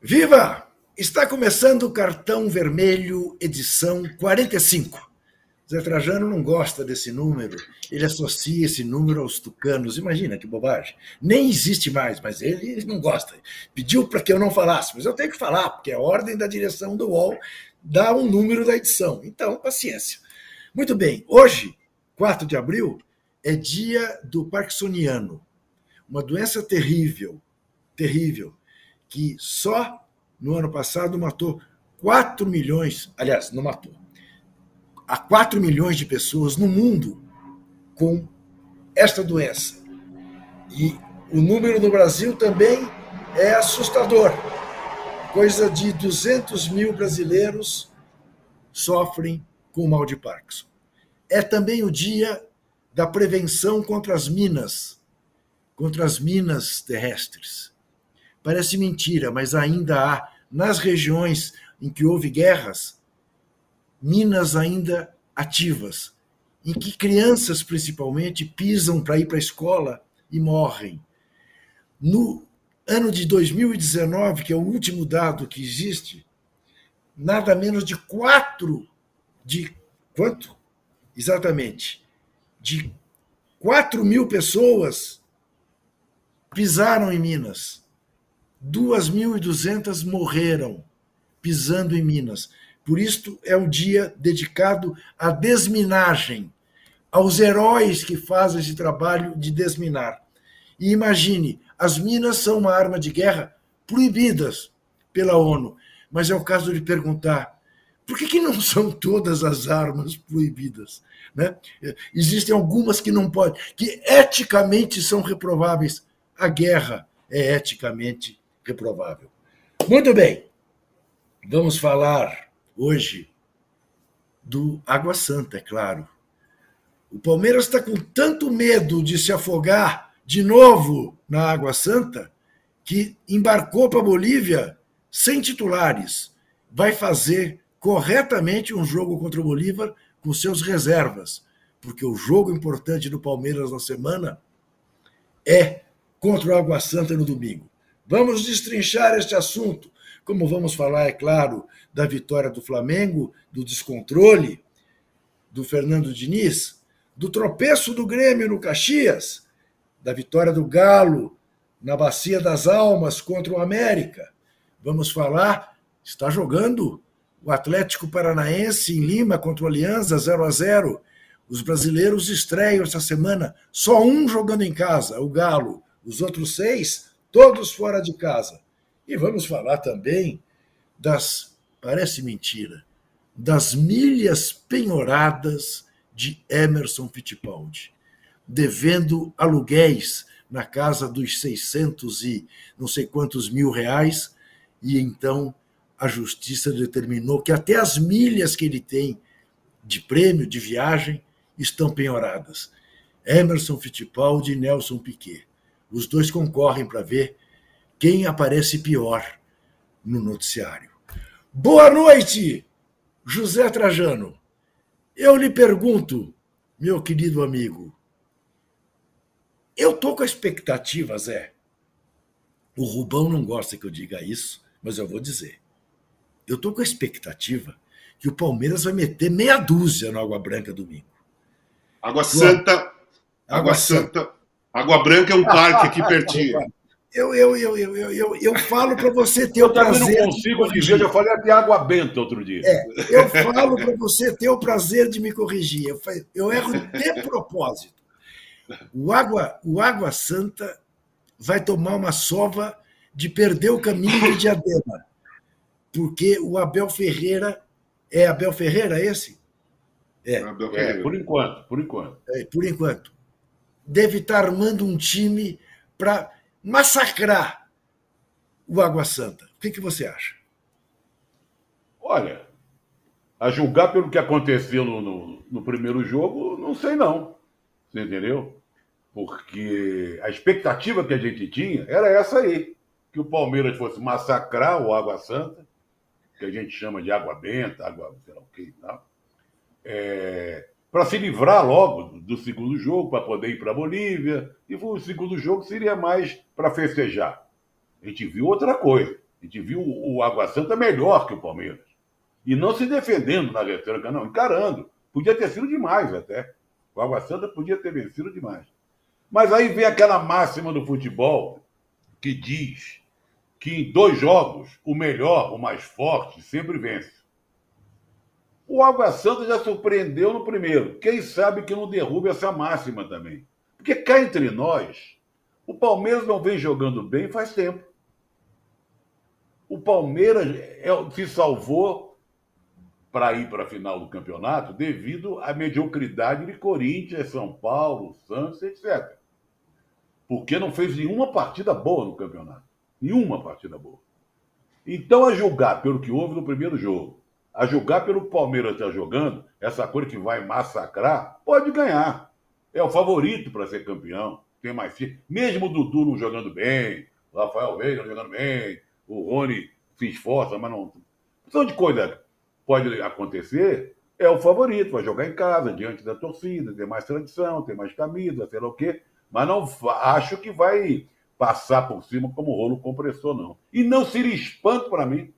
Viva! Está começando o Cartão Vermelho, edição 45. Zé Trajano não gosta desse número, ele associa esse número aos tucanos. Imagina que bobagem. Nem existe mais, mas ele não gosta. Pediu para que eu não falasse, mas eu tenho que falar, porque a ordem da direção do UOL dá um número da edição. Então, paciência. Muito bem, hoje, 4 de abril, é dia do Parkinsoniano, uma doença terrível, terrível, que só no ano passado matou 4 milhões, aliás, não matou, há 4 milhões de pessoas no mundo com esta doença. E o número no Brasil também é assustador. Coisa de 200 mil brasileiros sofrem com o mal de Parkinson. É também o dia da prevenção contra as minas, contra as minas terrestres. Parece mentira, mas ainda há, nas regiões em que houve guerras, minas ainda ativas, em que crianças, principalmente, pisam para ir para a escola e morrem. No ano de 2019, que é o último dado que existe, nada menos de quatro, de quanto? Exatamente, de 4 mil pessoas pisaram em Minas. 2.200 morreram pisando em Minas. Por isso é o dia dedicado à desminagem, aos heróis que fazem esse trabalho de desminar. E imagine, as minas são uma arma de guerra proibidas pela ONU, mas é o caso de perguntar por que, que não são todas as armas proibidas? Né? Existem algumas que não podem, que eticamente são reprováveis. A guerra é eticamente reprovável. Muito bem, vamos falar hoje do Água Santa, é claro. O Palmeiras está com tanto medo de se afogar de novo na Água Santa que embarcou para a Bolívia sem titulares. Vai fazer corretamente um jogo contra o Bolívar com seus reservas, porque o jogo importante do Palmeiras na semana é contra o Água Santa no domingo. Vamos destrinchar este assunto, como vamos falar, é claro, da vitória do Flamengo, do descontrole do Fernando Diniz, do tropeço do Grêmio no Caxias, da vitória do Galo na Bacia das Almas contra o América. Vamos falar, está jogando o Atlético Paranaense em Lima contra o Aliança 0 a 0. Os brasileiros estreiam essa semana, só um jogando em casa, o Galo. Os outros seis todos fora de casa. E vamos falar também das, parece mentira, das milhas penhoradas de Emerson Fittipaldi, devendo aluguéis na casa dos 600 e não sei quantos mil reais, e então a justiça determinou que até as milhas que ele tem de prêmio de viagem estão penhoradas. Emerson Fittipaldi e Nelson Piquet. Os dois concorrem para ver quem aparece pior no noticiário. Boa noite, José Trajano. Eu lhe pergunto, meu querido amigo, eu tô com a expectativa, Zé. O Rubão não gosta que eu diga isso, mas eu vou dizer. Eu tô com a expectativa que o Palmeiras vai meter meia dúzia no Água Branca domingo. Água Santa. Água, Água Santa. Santa. Água Branca é um parque aqui pertinho. Eu, eu, eu, eu, eu, eu, eu falo para você ter eu o prazer. Eu não consigo dizer, eu falei até água benta outro dia. É, eu falo para você ter o prazer de me corrigir. Eu, eu erro de propósito. O Água, o Água Santa vai tomar uma sova de perder o caminho de Diadema. Porque o Abel Ferreira. É Abel Ferreira esse? É. é por enquanto, por enquanto. É, por enquanto deve estar armando um time para massacrar o Água Santa. O que, que você acha? Olha, a julgar pelo que aconteceu no, no, no, primeiro jogo, não sei não. Você entendeu? Porque a expectativa que a gente tinha era essa aí. Que o Palmeiras fosse massacrar o Água Santa, que a gente chama de água benta, água sei lá o que e tal. É, para se livrar logo do segundo jogo, para poder ir para a Bolívia. E o segundo jogo seria mais para festejar. A gente viu outra coisa. A gente viu o Água Santa melhor que o Palmeiras. E não se defendendo na retranca, não, encarando. Podia ter sido demais até. O Água Santa podia ter vencido demais. Mas aí vem aquela máxima do futebol que diz que em dois jogos, o melhor, o mais forte, sempre vence. O Água Santa já surpreendeu no primeiro. Quem sabe que não derrube essa máxima também. Porque cá entre nós, o Palmeiras não vem jogando bem faz tempo. O Palmeiras é se salvou para ir para a final do campeonato devido à mediocridade de Corinthians, São Paulo, Santos, etc. Porque não fez nenhuma partida boa no campeonato. Nenhuma partida boa. Então, a julgar pelo que houve no primeiro jogo, a julgar pelo Palmeiras estar jogando, essa coisa que vai massacrar, pode ganhar. É o favorito para ser campeão. Tem mais Mesmo o Dudu não jogando bem, o Rafael Veiga não jogando bem, o Rony se esforça, mas não. São de coisa pode acontecer. É o favorito, vai jogar em casa, diante da torcida, tem mais tradição, tem mais camisa, sei lá o quê. Mas não acho que vai passar por cima como rolo compressor, não. E não seria espanto para mim.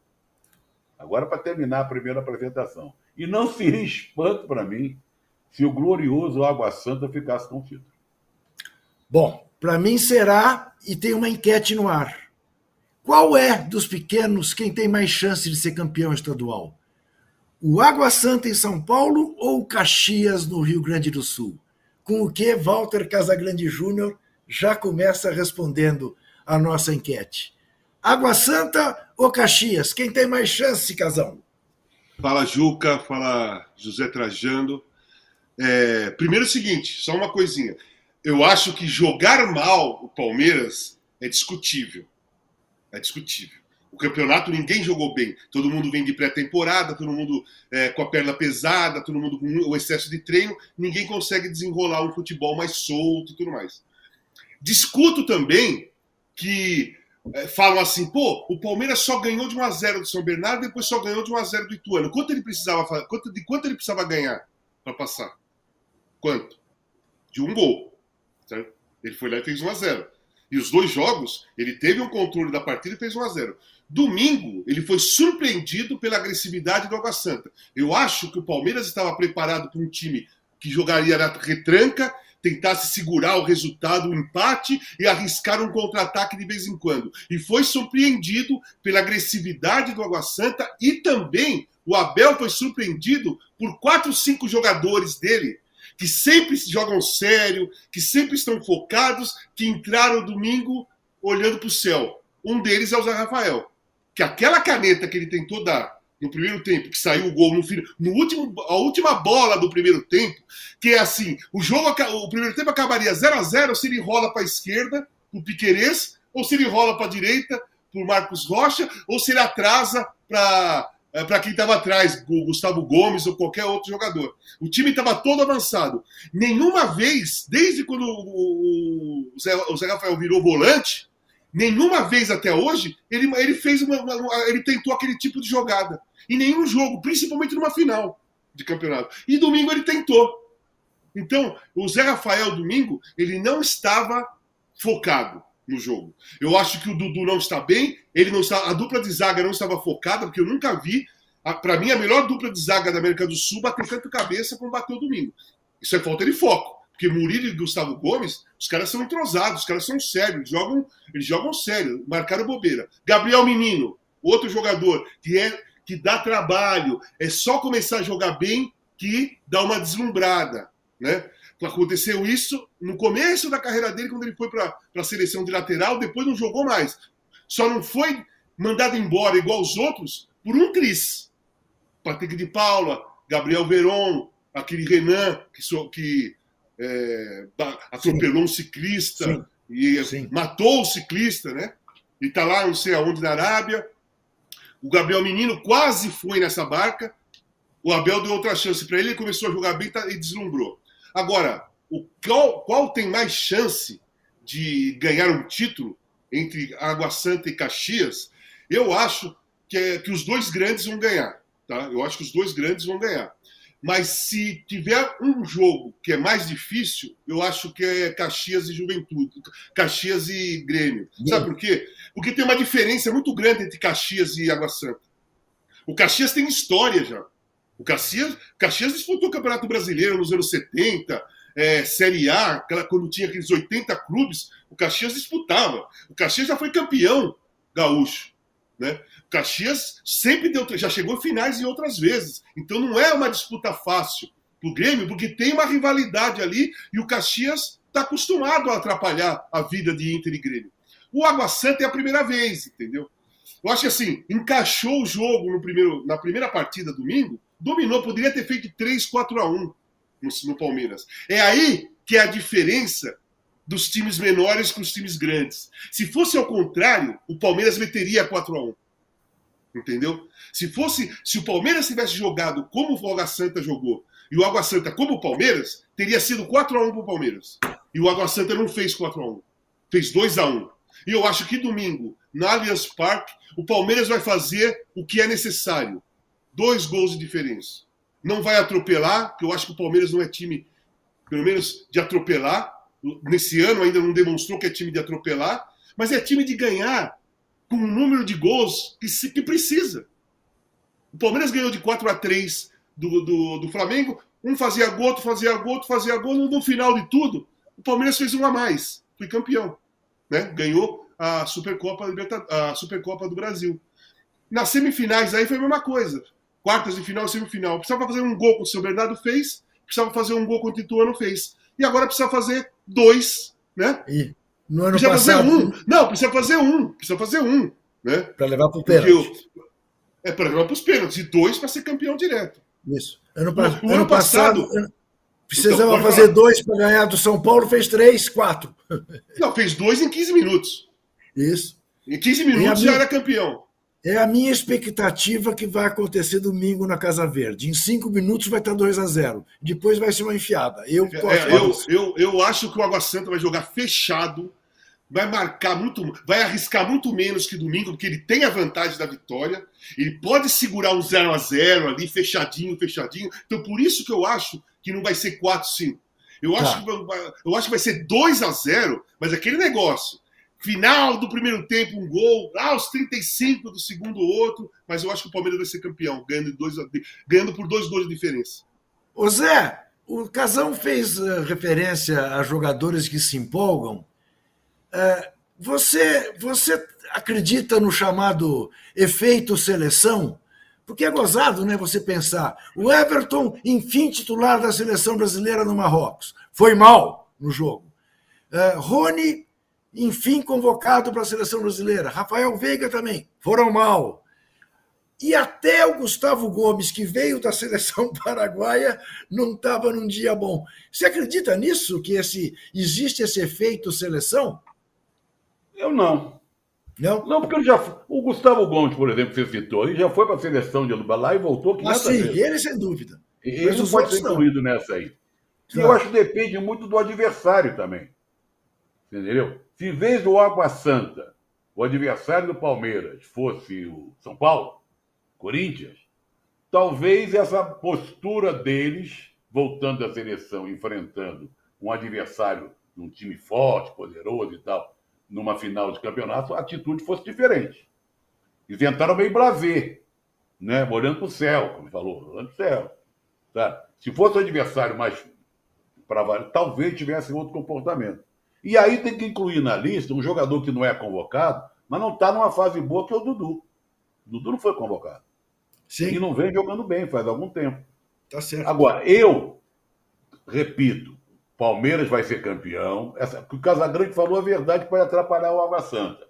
Agora, para terminar a primeira apresentação. E não seria espanto para mim se o glorioso Água Santa ficasse com o título. Bom, para mim será, e tem uma enquete no ar. Qual é dos pequenos quem tem mais chance de ser campeão estadual? O Água Santa em São Paulo ou o Caxias no Rio Grande do Sul? Com o que Walter Casagrande Júnior já começa respondendo a nossa enquete. Água Santa ou Caxias? Quem tem mais chance, Casão? Fala, Juca. Fala, José Trajando. É, primeiro, o seguinte, só uma coisinha. Eu acho que jogar mal o Palmeiras é discutível. É discutível. O campeonato ninguém jogou bem. Todo mundo vem de pré-temporada, todo mundo é, com a perna pesada, todo mundo com o excesso de treino. Ninguém consegue desenrolar um futebol mais solto e tudo mais. Discuto também que é, falam assim, pô, o Palmeiras só ganhou de 1 a 0 do São Bernardo, depois só ganhou de 1 a 0 do Ituano. Quanto ele precisava quanto, de quanto ele precisava ganhar para passar? Quanto? De um gol. Certo? Ele foi lá e fez 1 a 0. E os dois jogos, ele teve um controle da partida e fez 1 a 0. Domingo, ele foi surpreendido pela agressividade do Água Santa. Eu acho que o Palmeiras estava preparado para um time que jogaria na retranca, tentasse segurar o resultado, o empate e arriscar um contra-ataque de vez em quando. E foi surpreendido pela agressividade do Água Santa e também o Abel foi surpreendido por quatro, cinco jogadores dele que sempre jogam sério, que sempre estão focados, que entraram domingo olhando para o céu. Um deles é o Zé Rafael. Que aquela caneta que ele tentou dar no primeiro tempo, que saiu o gol no, no último, a última bola do primeiro tempo, que é assim, o jogo, o primeiro tempo acabaria 0 a 0 se ele rola para a esquerda, o Piquerez, ou se ele rola para a direita, por Marcos Rocha, ou se ele atrasa para é, para quem estava atrás, o Gustavo Gomes ou qualquer outro jogador. O time estava todo avançado. Nenhuma vez, desde quando o, Zé, o Zé Rafael virou volante, nenhuma vez até hoje ele, ele fez uma, uma, ele tentou aquele tipo de jogada. Em nenhum jogo, principalmente numa final de campeonato. E domingo ele tentou. Então, o Zé Rafael domingo, ele não estava focado no jogo. Eu acho que o Dudu não está bem, ele não está, a dupla de zaga não estava focada, porque eu nunca vi, para mim, a melhor dupla de zaga da América do Sul bater tanto cabeça como bateu domingo. Isso é falta de foco. Porque Murilo e Gustavo Gomes, os caras são entrosados, os caras são sérios, eles jogam, eles jogam sério, marcaram bobeira. Gabriel Menino, outro jogador que é que dá trabalho, é só começar a jogar bem que dá uma deslumbrada, né? Aconteceu isso no começo da carreira dele, quando ele foi para a seleção de lateral, depois não jogou mais. Só não foi mandado embora igual os outros por um Cris. Patrick de Paula, Gabriel Veron, aquele Renan que, so, que é, atropelou Sim. um ciclista Sim. e Sim. matou o ciclista, né? E está lá, não sei aonde, na Arábia. O Gabriel Menino quase foi nessa barca. O Abel deu outra chance para ele, ele começou a jogar bem tá, e deslumbrou. Agora, o qual, qual tem mais chance de ganhar um título entre Água Santa e Caxias? Eu acho que, é, que os dois grandes vão ganhar. Tá? Eu acho que os dois grandes vão ganhar. Mas se tiver um jogo que é mais difícil, eu acho que é Caxias e Juventude. Caxias e Grêmio. Sabe por quê? Porque tem uma diferença muito grande entre Caxias e Água Santa. O Caxias tem história já. O Caxias, Caxias disputou o Campeonato Brasileiro nos anos 70, é, Série A, aquela, quando tinha aqueles 80 clubes, o Caxias disputava. O Caxias já foi campeão gaúcho. Né? O Caxias sempre deu, já chegou em finais e outras vezes. Então não é uma disputa fácil para o Grêmio, porque tem uma rivalidade ali e o Caxias está acostumado a atrapalhar a vida de Inter e Grêmio. O Água Santa é a primeira vez, entendeu? Eu acho que assim, encaixou o jogo no primeiro, na primeira partida domingo, dominou, poderia ter feito 3, 4 a 1 no, no Palmeiras. É aí que é a diferença dos times menores com os times grandes. Se fosse ao contrário, o Palmeiras meteria 4 a 1 Entendeu? Se fosse, se o Palmeiras tivesse jogado como o Água Santa jogou e o Água Santa como o Palmeiras, teria sido 4 a 1 para o Palmeiras. E o Água Santa não fez 4 a 1 fez 2 a 1 E eu acho que domingo, na Allianz Parque, o Palmeiras vai fazer o que é necessário. Dois gols de diferença. Não vai atropelar, porque eu acho que o Palmeiras não é time, pelo menos, de atropelar nesse ano ainda não demonstrou que é time de atropelar, mas é time de ganhar com o número de gols que, se, que precisa. O Palmeiras ganhou de 4 a 3 do, do, do Flamengo, um fazia gol, outro fazia gol, outro fazia gol, no final de tudo, o Palmeiras fez um a mais, foi campeão, né? ganhou a Supercopa, a Supercopa do Brasil. Nas semifinais aí foi a mesma coisa, quartas de final, semifinal, precisava fazer um gol com o seu Bernardo fez, precisava fazer um gol com o Tituano fez, e agora precisa fazer dois, né? E no ano precisa passado, fazer um. Não, precisa fazer um. Precisa fazer um. Né? Para levar para o pênalti. É para levar para os pênaltis. E dois para ser campeão direto. Isso. Ano, o, ano, ano passado, passado precisava então, fazer dois para ganhar do São Paulo, fez três, quatro. Não, fez dois em 15 minutos. Isso. Em 15 minutos já era campeão. É a minha expectativa que vai acontecer domingo na Casa Verde. Em cinco minutos vai estar 2 a 0 Depois vai ser uma enfiada. Eu, é, eu, eu, eu, acho que o Água Santa vai jogar fechado, vai marcar muito, vai arriscar muito menos que domingo, porque ele tem a vantagem da vitória. Ele pode segurar um 0 a 0 ali, fechadinho, fechadinho. Então, por isso que eu acho que não vai ser 4-5. Eu, tá. acho que vai, eu acho que vai ser 2 a 0 mas aquele negócio final do primeiro tempo um gol, lá aos 35 do segundo outro, mas eu acho que o Palmeiras vai ser campeão, ganhando, dois, ganhando por dois gols de diferença. Ô Zé, o Casão fez uh, referência a jogadores que se empolgam. Uh, você, você acredita no chamado efeito seleção? Porque é gozado, né? Você pensar, o Everton, enfim, titular da seleção brasileira no Marrocos, foi mal no jogo. Uh, Rony enfim convocado para a seleção brasileira. Rafael Veiga também, foram mal. E até o Gustavo Gomes, que veio da seleção paraguaia, não estava num dia bom. Você acredita nisso, que esse, existe esse efeito seleção? Eu não. Não? Não, porque já, o Gustavo Gomes, por exemplo, que você citou, ele já foi para a seleção de Lubalá e voltou 500 ah, sim, vezes. ele sem dúvida. Ele não pode ser incluído não. nessa aí. Eu acho que depende muito do adversário também. Entendeu? Se em vez do Água Santa, o adversário do Palmeiras fosse o São Paulo, Corinthians, talvez essa postura deles, voltando à seleção, enfrentando um adversário um time forte, poderoso e tal, numa final de campeonato, a atitude fosse diferente. E tentaram meio blazer, né? olhando para o céu, como falou, olhando para o céu. Tá? Se fosse o adversário mais para talvez tivesse outro comportamento. E aí tem que incluir na lista um jogador que não é convocado, mas não está numa fase boa, que é o Dudu. O Dudu não foi convocado. Sim. E não vem jogando bem faz algum tempo. Tá certo. Agora, eu repito, Palmeiras vai ser campeão. Essa, o Casagrande falou a verdade pode atrapalhar o Água Santa.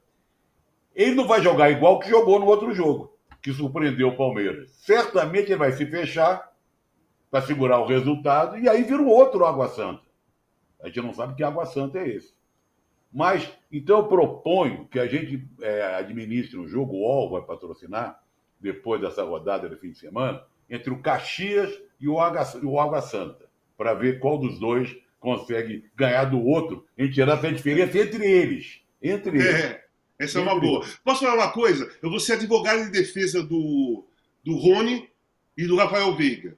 Ele não vai jogar igual que jogou no outro jogo, que surpreendeu o Palmeiras. Certamente ele vai se fechar para segurar o resultado e aí vira um outro Água Santa. A gente não sabe que água santa é esse. Mas, então eu proponho que a gente é, administre um jogo, o UOL vai patrocinar, depois dessa rodada do fim de semana, entre o Caxias e o Água, o Água Santa, para ver qual dos dois consegue ganhar do outro, em tirar essa diferença entre eles. Entre eles. É, essa é uma boa. Posso falar uma coisa? Eu vou ser advogado de defesa do, do Rony e do Rafael Veiga.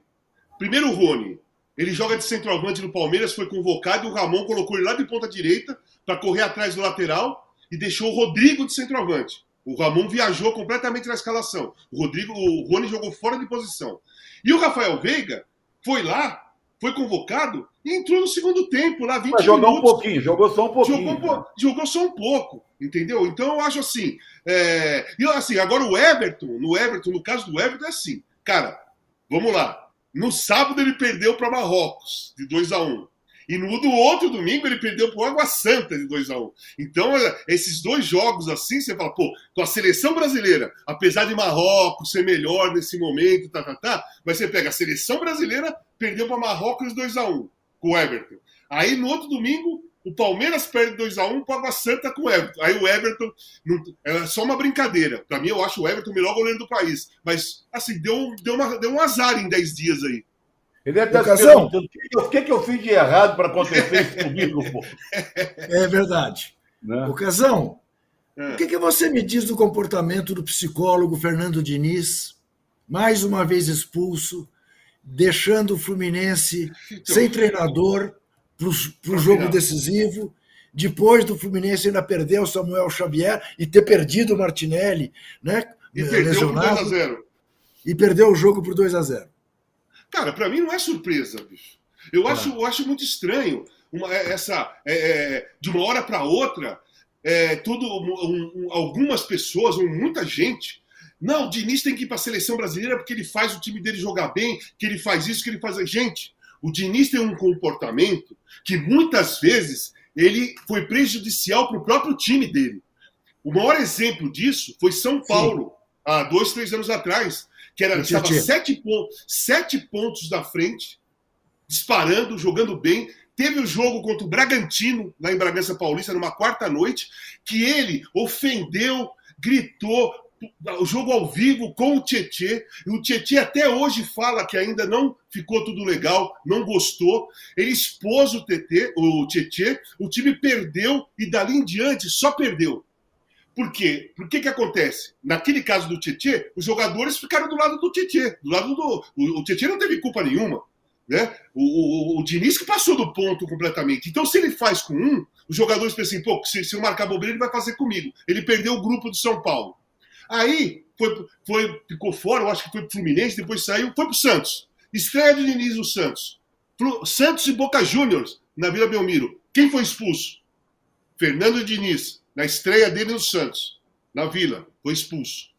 Primeiro o Rony. Ele joga de centroavante no Palmeiras, foi convocado e o Ramon colocou ele lá de ponta direita para correr atrás do lateral e deixou o Rodrigo de centroavante. O Ramon viajou completamente na escalação. O Rodrigo, o Rony jogou fora de posição. E o Rafael Veiga foi lá, foi convocado e entrou no segundo tempo, lá 20 Mas jogou minutos. um pouquinho, jogou só um pouquinho. Jogou, jogou só um pouco, entendeu? Então eu acho assim. É... E assim, agora o Everton, no Everton, no caso do Everton, é assim. Cara, vamos lá. No sábado ele perdeu para Marrocos, de 2 a 1 e no do outro domingo ele perdeu para o Água Santa de 2 a 1 Então, é, esses dois jogos assim, você fala, pô, com a seleção brasileira, apesar de Marrocos ser melhor nesse momento, tá, tá, tá, mas você pega a seleção brasileira, perdeu para Marrocos 2 a 1 com o Everton. Aí no outro domingo, o Palmeiras perde 2x1 um, para Água Santa com o Everton. Aí o Everton. Não, é só uma brincadeira. Para mim, eu acho o Everton o melhor goleiro do país. Mas, assim, deu, deu, uma, deu um azar em 10 dias aí. Ele deve estar se perguntando o que, que eu fiz de errado para acontecer isso comigo, pô. É verdade. Né? O Casão, é. o que, que você me diz do comportamento do psicólogo Fernando Diniz, mais uma vez expulso, deixando o Fluminense então, sem treinador para o jogo decisivo, depois do Fluminense ainda perder o Samuel Xavier e ter perdido o Martinelli, né? E perdeu por 2 a 0 E perdeu o jogo por 2 a 0 Cara, para mim não é surpresa, bicho. Eu, acho, eu acho muito estranho uma, é, essa. É, é, de uma hora para outra, é, tudo, um, um, algumas pessoas, ou muita gente. Não, o Diniz tem que ir para a seleção brasileira porque ele faz o time dele jogar bem, que ele faz isso, que ele faz. Gente, o Diniz tem um comportamento que muitas vezes ele foi prejudicial para o próprio time dele. O maior exemplo disso foi São Paulo, Sim. há dois, três anos atrás que era, estava sete pontos, sete pontos da frente, disparando, jogando bem. Teve o jogo contra o Bragantino, lá em Bragança Paulista, numa quarta noite, que ele ofendeu, gritou, o jogo ao vivo com o Tietê. E o Tietê até hoje fala que ainda não ficou tudo legal, não gostou. Ele expôs o, TT, o Tietê, o time perdeu e dali em diante só perdeu. Por quê? Por que que acontece? Naquele caso do Tietê, os jogadores ficaram do lado do Tietê, do lado do... O, o Tietê não teve culpa nenhuma. Né? O, o, o Diniz que passou do ponto completamente. Então, se ele faz com um, os jogadores pensam assim, pô, se, se eu marcar bobeira, ele vai fazer comigo. Ele perdeu o grupo do São Paulo. Aí, foi, foi, ficou fora, eu acho que foi pro Fluminense, depois saiu, foi pro Santos. Estreia de Diniz no Santos. Santos e Boca Juniors, na Vila Belmiro. Quem foi expulso? Fernando Diniz na estreia dele no Santos, na Vila, foi expulso.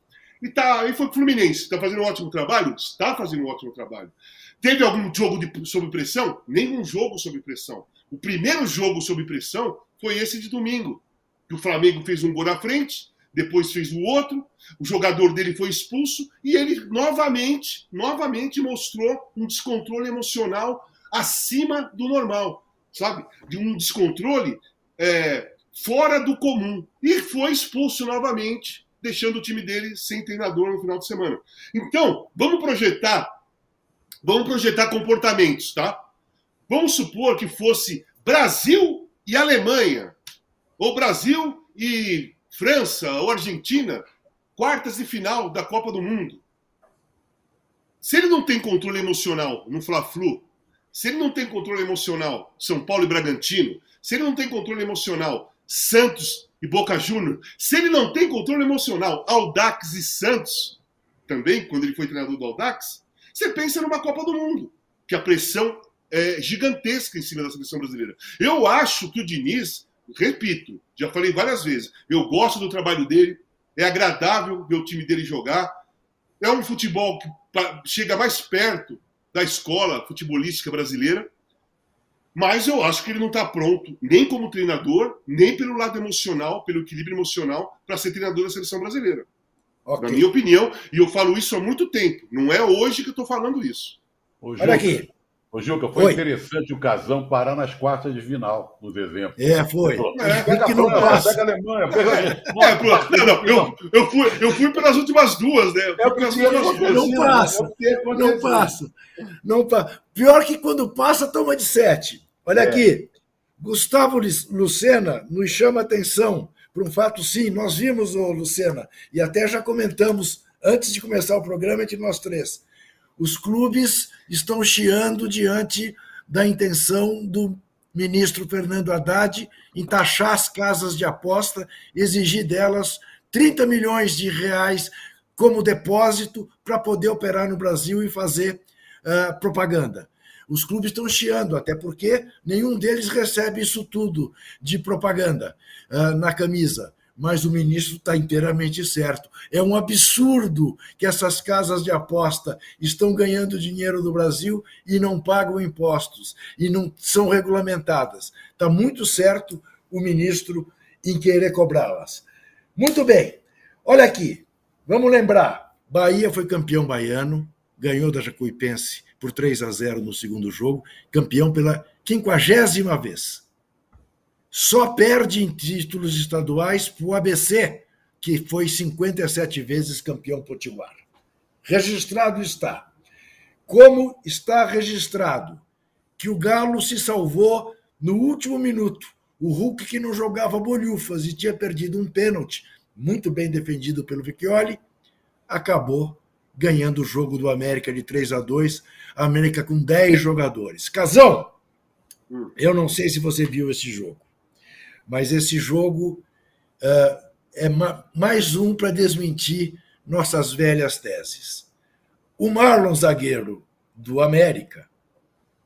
E tá, aí foi pro Fluminense, está fazendo um ótimo trabalho? Está fazendo um ótimo trabalho. Teve algum jogo de, sob pressão? Nenhum jogo sob pressão. O primeiro jogo sob pressão foi esse de domingo, que o Flamengo fez um gol na frente, depois fez o outro, o jogador dele foi expulso e ele novamente, novamente mostrou um descontrole emocional acima do normal, sabe? De um descontrole é, fora do comum. E foi expulso novamente, deixando o time dele sem treinador no final de semana. Então, vamos projetar, vamos projetar comportamentos, tá? Vamos supor que fosse Brasil e Alemanha, ou Brasil e França ou Argentina, quartas de final da Copa do Mundo. Se ele não tem controle emocional no Fla-Flu, se ele não tem controle emocional São Paulo e Bragantino, se ele não tem controle emocional Santos e Boca Júnior, se ele não tem controle emocional, Aldax e Santos, também, quando ele foi treinador do Aldax, você pensa numa Copa do Mundo, que a pressão é gigantesca em cima da seleção brasileira. Eu acho que o Diniz, repito, já falei várias vezes, eu gosto do trabalho dele, é agradável ver o time dele jogar, é um futebol que chega mais perto da escola futebolística brasileira, mas eu acho que ele não está pronto, nem como treinador, nem pelo lado emocional, pelo equilíbrio emocional, para ser treinador da seleção brasileira. Okay. Na minha opinião, e eu falo isso há muito tempo. Não é hoje que eu estou falando isso. Juca, Olha aqui. Ô, Juca, foi Oi. interessante o Casão parar nas quartas de final, nos exemplos. É, foi. É, pega que não França, passa. Pega a Alemanha, pega a... é, não, não, eu, eu, fui, eu fui pelas últimas duas, né? É o que não passa. Não passa. Não passa. Pior que quando passa, toma de sete. Olha é. aqui, Gustavo Lucena nos chama atenção para um fato, sim, nós vimos, o Lucena, e até já comentamos antes de começar o programa entre nós três. Os clubes estão chiando diante da intenção do ministro Fernando Haddad em taxar as casas de aposta, exigir delas 30 milhões de reais como depósito para poder operar no Brasil e fazer uh, propaganda. Os clubes estão chiando, até porque nenhum deles recebe isso tudo de propaganda uh, na camisa. Mas o ministro está inteiramente certo. É um absurdo que essas casas de aposta estão ganhando dinheiro do Brasil e não pagam impostos e não são regulamentadas. Está muito certo o ministro em querer cobrá-las. Muito bem. Olha aqui, vamos lembrar: Bahia foi campeão baiano, ganhou da Jacuipense por 3 a 0 no segundo jogo, campeão pela quinquagésima vez. Só perde em títulos estaduais para o ABC, que foi 57 vezes campeão potiguar. Registrado está. Como está registrado que o Galo se salvou no último minuto. O Hulk, que não jogava bolhufas e tinha perdido um pênalti, muito bem defendido pelo Vecchioli, acabou ganhando o jogo do América de 3 a 2 a América com 10 jogadores. Casão, hum. eu não sei se você viu esse jogo, mas esse jogo uh, é ma mais um para desmentir nossas velhas teses. O Marlon zagueiro do América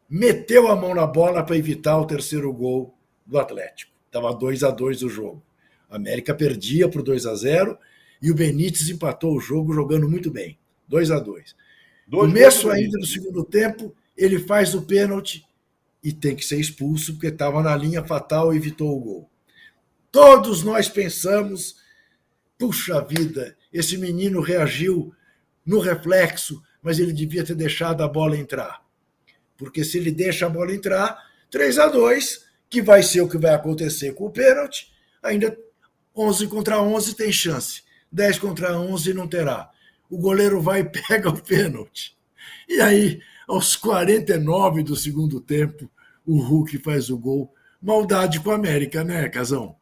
meteu a mão na bola para evitar o terceiro gol do Atlético. Estava 2 a 2 o jogo. A América perdia por 2 a 0 e o Benítez empatou o jogo jogando muito bem. 2 a 2 Começo ainda do segundo tempo, ele faz o pênalti e tem que ser expulso porque estava na linha fatal e evitou o gol. Todos nós pensamos, puxa vida, esse menino reagiu no reflexo, mas ele devia ter deixado a bola entrar. Porque se ele deixa a bola entrar, 3 a 2 que vai ser o que vai acontecer com o pênalti, ainda 11 contra 11 tem chance. 10 contra 11 não terá o goleiro vai e pega o pênalti. E aí, aos 49 do segundo tempo, o Hulk faz o gol. Maldade com o América, né, Casão?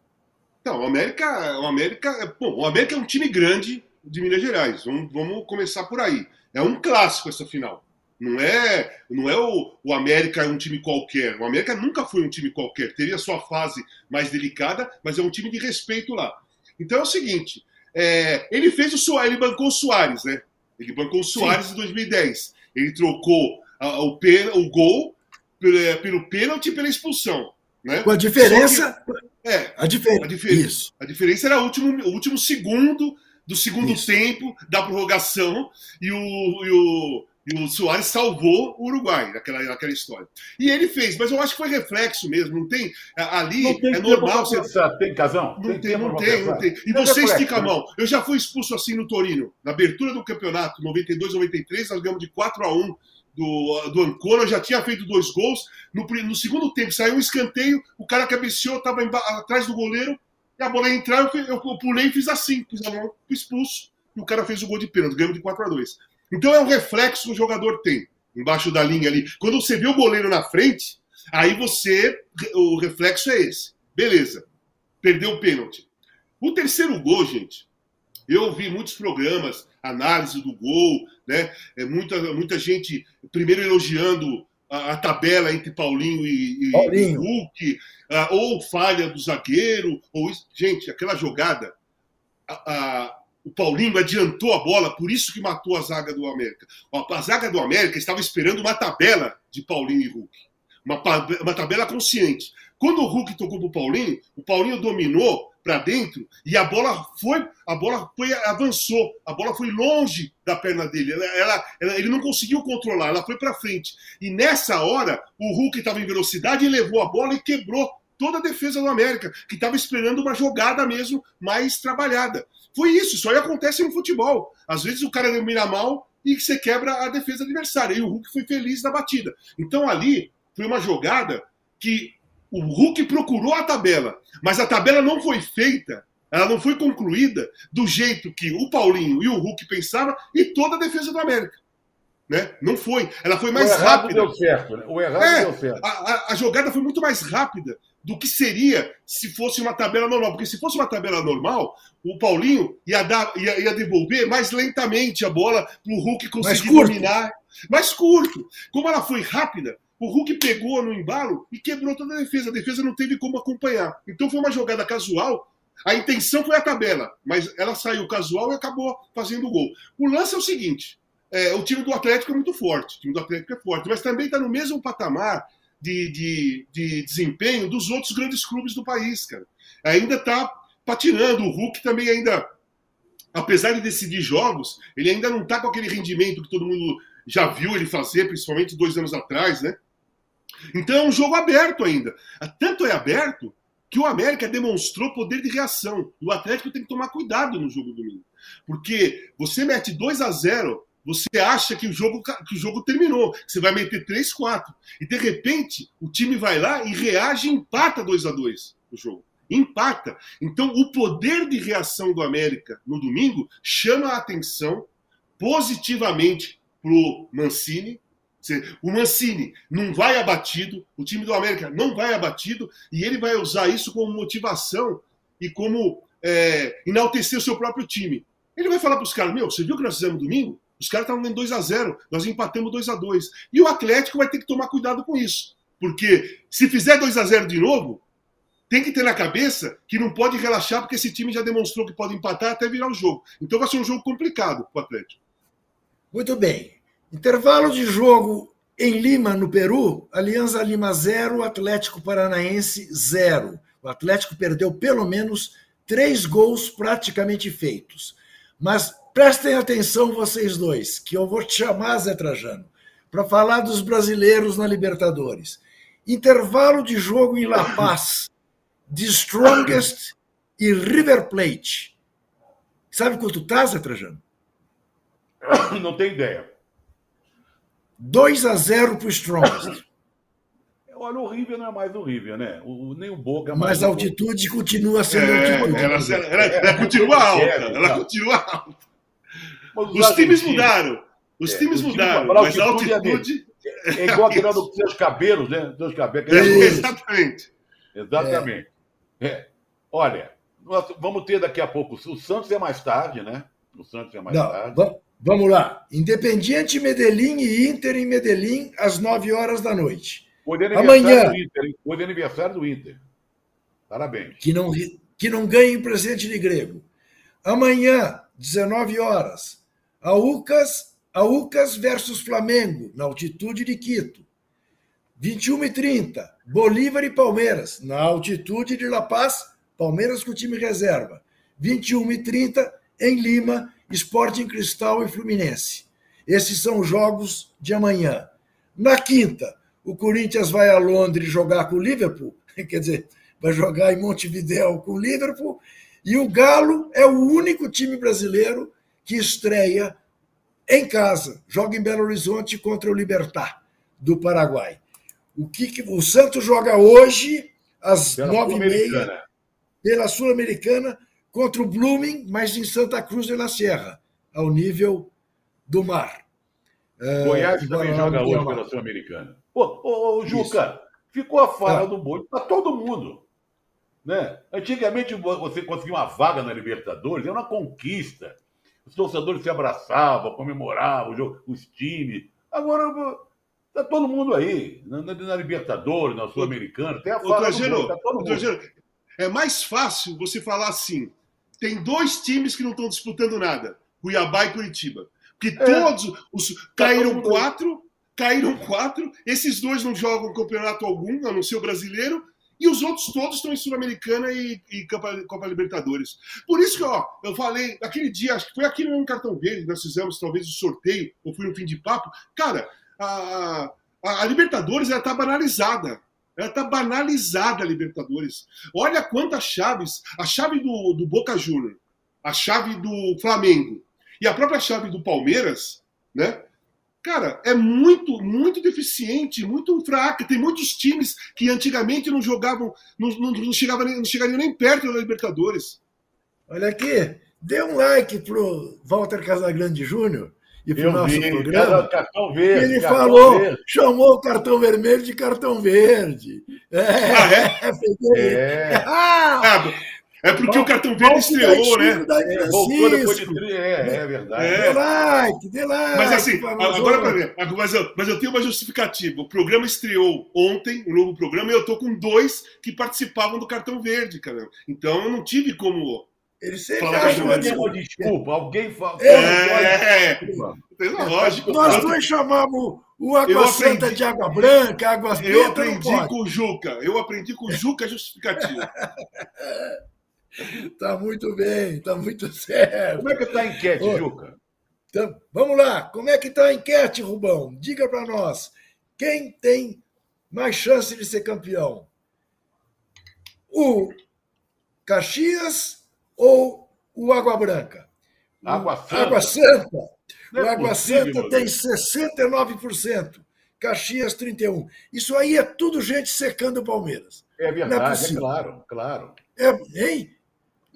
Não, o América, o América, bom, o América é um time grande de Minas Gerais. Vamos, vamos começar por aí. É um clássico essa final. Não é, não é o, o América é um time qualquer. O América nunca foi um time qualquer. Teria sua fase mais delicada, mas é um time de respeito lá. Então é o seguinte: é, ele fez o Soares, ele bancou o Soares, né? Ele bancou o Soares Sim. em 2010. Ele trocou a, o, o gol pelo, pelo pênalti e pela expulsão. Né? Com a diferença. Que, é, a, difer a, difer Isso. a diferença era o último, o último segundo do segundo Isso. tempo da prorrogação e o, e o, e o Soares salvou o Uruguai naquela, naquela história. E ele fez, mas eu acho que foi reflexo mesmo. Não tem. Ali não tem é normal. Você... Tem casão? Não tem, tem não tem, não tem. E você estica a né? mão. Eu já fui expulso assim no Torino. Na abertura do campeonato, 92, 93, nós ganhamos de 4 a 1 do, do Ancona, já tinha feito dois gols. No, no segundo tempo, saiu um escanteio, o cara cabeceou, estava atrás do goleiro, e a bola ia entrar, eu, eu, eu pulei e fiz assim, pus a mão, expulso, e o cara fez o gol de pênalti, ganhamos de 4 a 2 então é um reflexo que o jogador tem, embaixo da linha ali. Quando você vê o goleiro na frente, aí você. O reflexo é esse. Beleza. Perdeu o pênalti. O terceiro gol, gente, eu vi muitos programas, análise do gol, né? É muita, muita gente primeiro elogiando a, a tabela entre Paulinho e, Paulinho. e Hulk, a, ou falha do zagueiro, ou gente, aquela jogada. A, o Paulinho adiantou a bola, por isso que matou a zaga do América. A zaga do América estava esperando uma tabela de Paulinho e Hulk. Uma, uma tabela consciente. Quando o Hulk tocou para o Paulinho, o Paulinho dominou para dentro e a bola foi, a bola foi, avançou, a bola foi longe da perna dele. Ela, ela, ela ele não conseguiu controlar, ela foi para frente. E nessa hora, o Hulk estava em velocidade e levou a bola e quebrou toda a defesa do América, que estava esperando uma jogada mesmo mais trabalhada. Foi isso, isso aí acontece no futebol. Às vezes o cara domina mal e você quebra a defesa adversária. E o Hulk foi feliz na batida. Então ali foi uma jogada que o Hulk procurou a tabela, mas a tabela não foi feita, ela não foi concluída do jeito que o Paulinho e o Hulk pensavam e toda a defesa do América. Né? Não foi. Ela foi mais o rápida. Deu certo, né? O errado é, deu certo. A, a, a, jogada foi muito mais rápida do que seria se fosse uma tabela normal. Porque se fosse uma tabela normal, o Paulinho ia, dar, ia, ia devolver mais lentamente a bola para o Hulk conseguir dominar. mais curto. Como ela foi rápida, o Hulk pegou no embalo e quebrou toda a defesa. A defesa não teve como acompanhar. Então foi uma jogada casual. A intenção foi a tabela, mas ela saiu casual e acabou fazendo o gol. O lance é o seguinte: é, o time do Atlético é muito forte, o time do Atlético é forte, mas também está no mesmo patamar de, de, de, desempenho dos outros grandes clubes do país, cara. Ainda está patinando. O Hulk também ainda, apesar de decidir jogos, ele ainda não está com aquele rendimento que todo mundo já viu ele fazer, principalmente dois anos atrás, né? Então é um jogo aberto ainda. Tanto é aberto que o América demonstrou poder de reação. O Atlético tem que tomar cuidado no jogo domingo. Porque você mete 2 a 0 você acha que o jogo, que o jogo terminou, você vai meter 3, 4. E de repente, o time vai lá e reage e empata 2 a 2 o jogo. Empata. Então, o poder de reação do América no domingo chama a atenção positivamente para o Mancini. O Mancini não vai abatido, o time do América não vai abatido, e ele vai usar isso como motivação e como é, enaltecer o seu próprio time. Ele vai falar para os caras: Meu, você viu o que nós fizemos domingo? Os caras estavam ganhando 2 a 0 nós empatamos 2 a 2 E o Atlético vai ter que tomar cuidado com isso. Porque se fizer 2 a 0 de novo, tem que ter na cabeça que não pode relaxar, porque esse time já demonstrou que pode empatar até virar o jogo. Então vai ser um jogo complicado para o Atlético. Muito bem. Intervalo de jogo em Lima, no Peru, Aliança Lima 0, Atlético Paranaense 0. O Atlético perdeu pelo menos três gols praticamente feitos. Mas prestem atenção, vocês dois, que eu vou te chamar, Zé Trajano, para falar dos brasileiros na Libertadores. Intervalo de jogo em La Paz, de Strongest e River Plate. Sabe quanto tá, Zé Trajano? Não tenho ideia. 2 a 0 para o Strongest. Olha, o River não é mais o River, né? O, nem o Boca é mais. Mas a altitude continua sendo é, altitude. Ela, ela, ela, ela continua alta. Ela continua alta. Os times mudaram. Os é, times mudaram. Mas a altitude. É, é igual aquele dos seus cabelos, né? Dos cabelos. É, exatamente. Exatamente. É. Olha, nós vamos ter daqui a pouco. O Santos é mais tarde, né? O Santos é mais não, tarde. Vamos lá. Independiente Medellín e Inter em Medellín às 9 horas da noite. Amanhã. Inter, foi de aniversário do Inter. Parabéns. Que não, que não ganhe presente de grego. Amanhã, 19 horas, a UCAS, a UCAS versus Flamengo, na altitude de Quito. 21 e 30, Bolívar e Palmeiras, na altitude de La Paz, Palmeiras com time reserva. 21 e 30, em Lima, Sporting Cristal e Fluminense. Esses são os jogos de amanhã. Na quinta, o Corinthians vai a Londres jogar com o Liverpool, quer dizer, vai jogar em Montevideo com o Liverpool, e o Galo é o único time brasileiro que estreia em casa, joga em Belo Horizonte contra o Libertar do Paraguai. O que, que o Santos joga hoje às nove e meia pela Sul-Americana contra o Blooming, mas em Santa Cruz de la Sierra, ao nível do mar. Goiás uh, também joga hoje pela Sul-Americana. Ô, ô, ô, Juca, Isso. ficou a fala ah. do boi para todo mundo. Né? Antigamente você conseguia uma vaga na Libertadores, era uma conquista. Os torcedores se abraçavam, comemoravam o jogo, os times. Agora está todo mundo aí, na, na Libertadores, na Sul-Americana, tem a fala boi, tá todo mundo. É mais fácil você falar assim, tem dois times que não estão disputando nada: Cuiabá e Curitiba. Porque é. todos os. Tá caíram quatro, caíram quatro, esses dois não jogam campeonato algum, a não ser o brasileiro, e os outros todos estão em Sul-Americana e, e Copa, Copa, Libertadores. Por isso que, ó, eu falei, aquele dia, acho que foi aqui no Cartão Verde, nós fizemos talvez o sorteio, ou foi no fim de papo. Cara, a, a, a Libertadores, ela tá banalizada. Ela está banalizada a Libertadores. Olha quantas chaves. A chave do, do Boca Júnior, a chave do Flamengo e a própria chave do Palmeiras, né? Cara, é muito, muito deficiente, muito fraca. Tem muitos times que antigamente não jogavam, não, não, não, chegavam, não chegariam nem perto da Libertadores. Olha aqui, dê um like pro Walter Casagrande Júnior e para o nosso vi, programa. Cartão verde, ele cartão falou, verde. chamou o cartão vermelho de cartão verde. É, ah, é? é. Ah! É porque o cartão verde estreou, né? É, voltou depois de é, é verdade. É. Dê like, dê like. Mas assim, agora para ver, mas eu, mas eu tenho uma justificativa. O programa estreou ontem, um novo programa, e eu tô com dois que participavam do cartão verde, cara. Então eu não tive como. Ele sempre acha uma desculpa, desculpa, alguém fala. É, tem lógico. Nós dois chamamos o Água Eu Santa aprendi. de Água Branca, Água Eu Preta, não aprendi com o Juca. Eu aprendi com o Juca justificativa. Tá muito bem, tá muito certo. Como é que tá a enquete, Oi. Juca? Então, vamos lá, como é que está a enquete, Rubão? Diga para nós, quem tem mais chance de ser campeão? O Caxias ou o Água Branca? Água Santa. Água Santa. Não o é Água possível, Santa tem Deus. 69%, Caxias 31%. Isso aí é tudo gente secando o Palmeiras. É é verdade, é, possível. claro, claro. É, hein?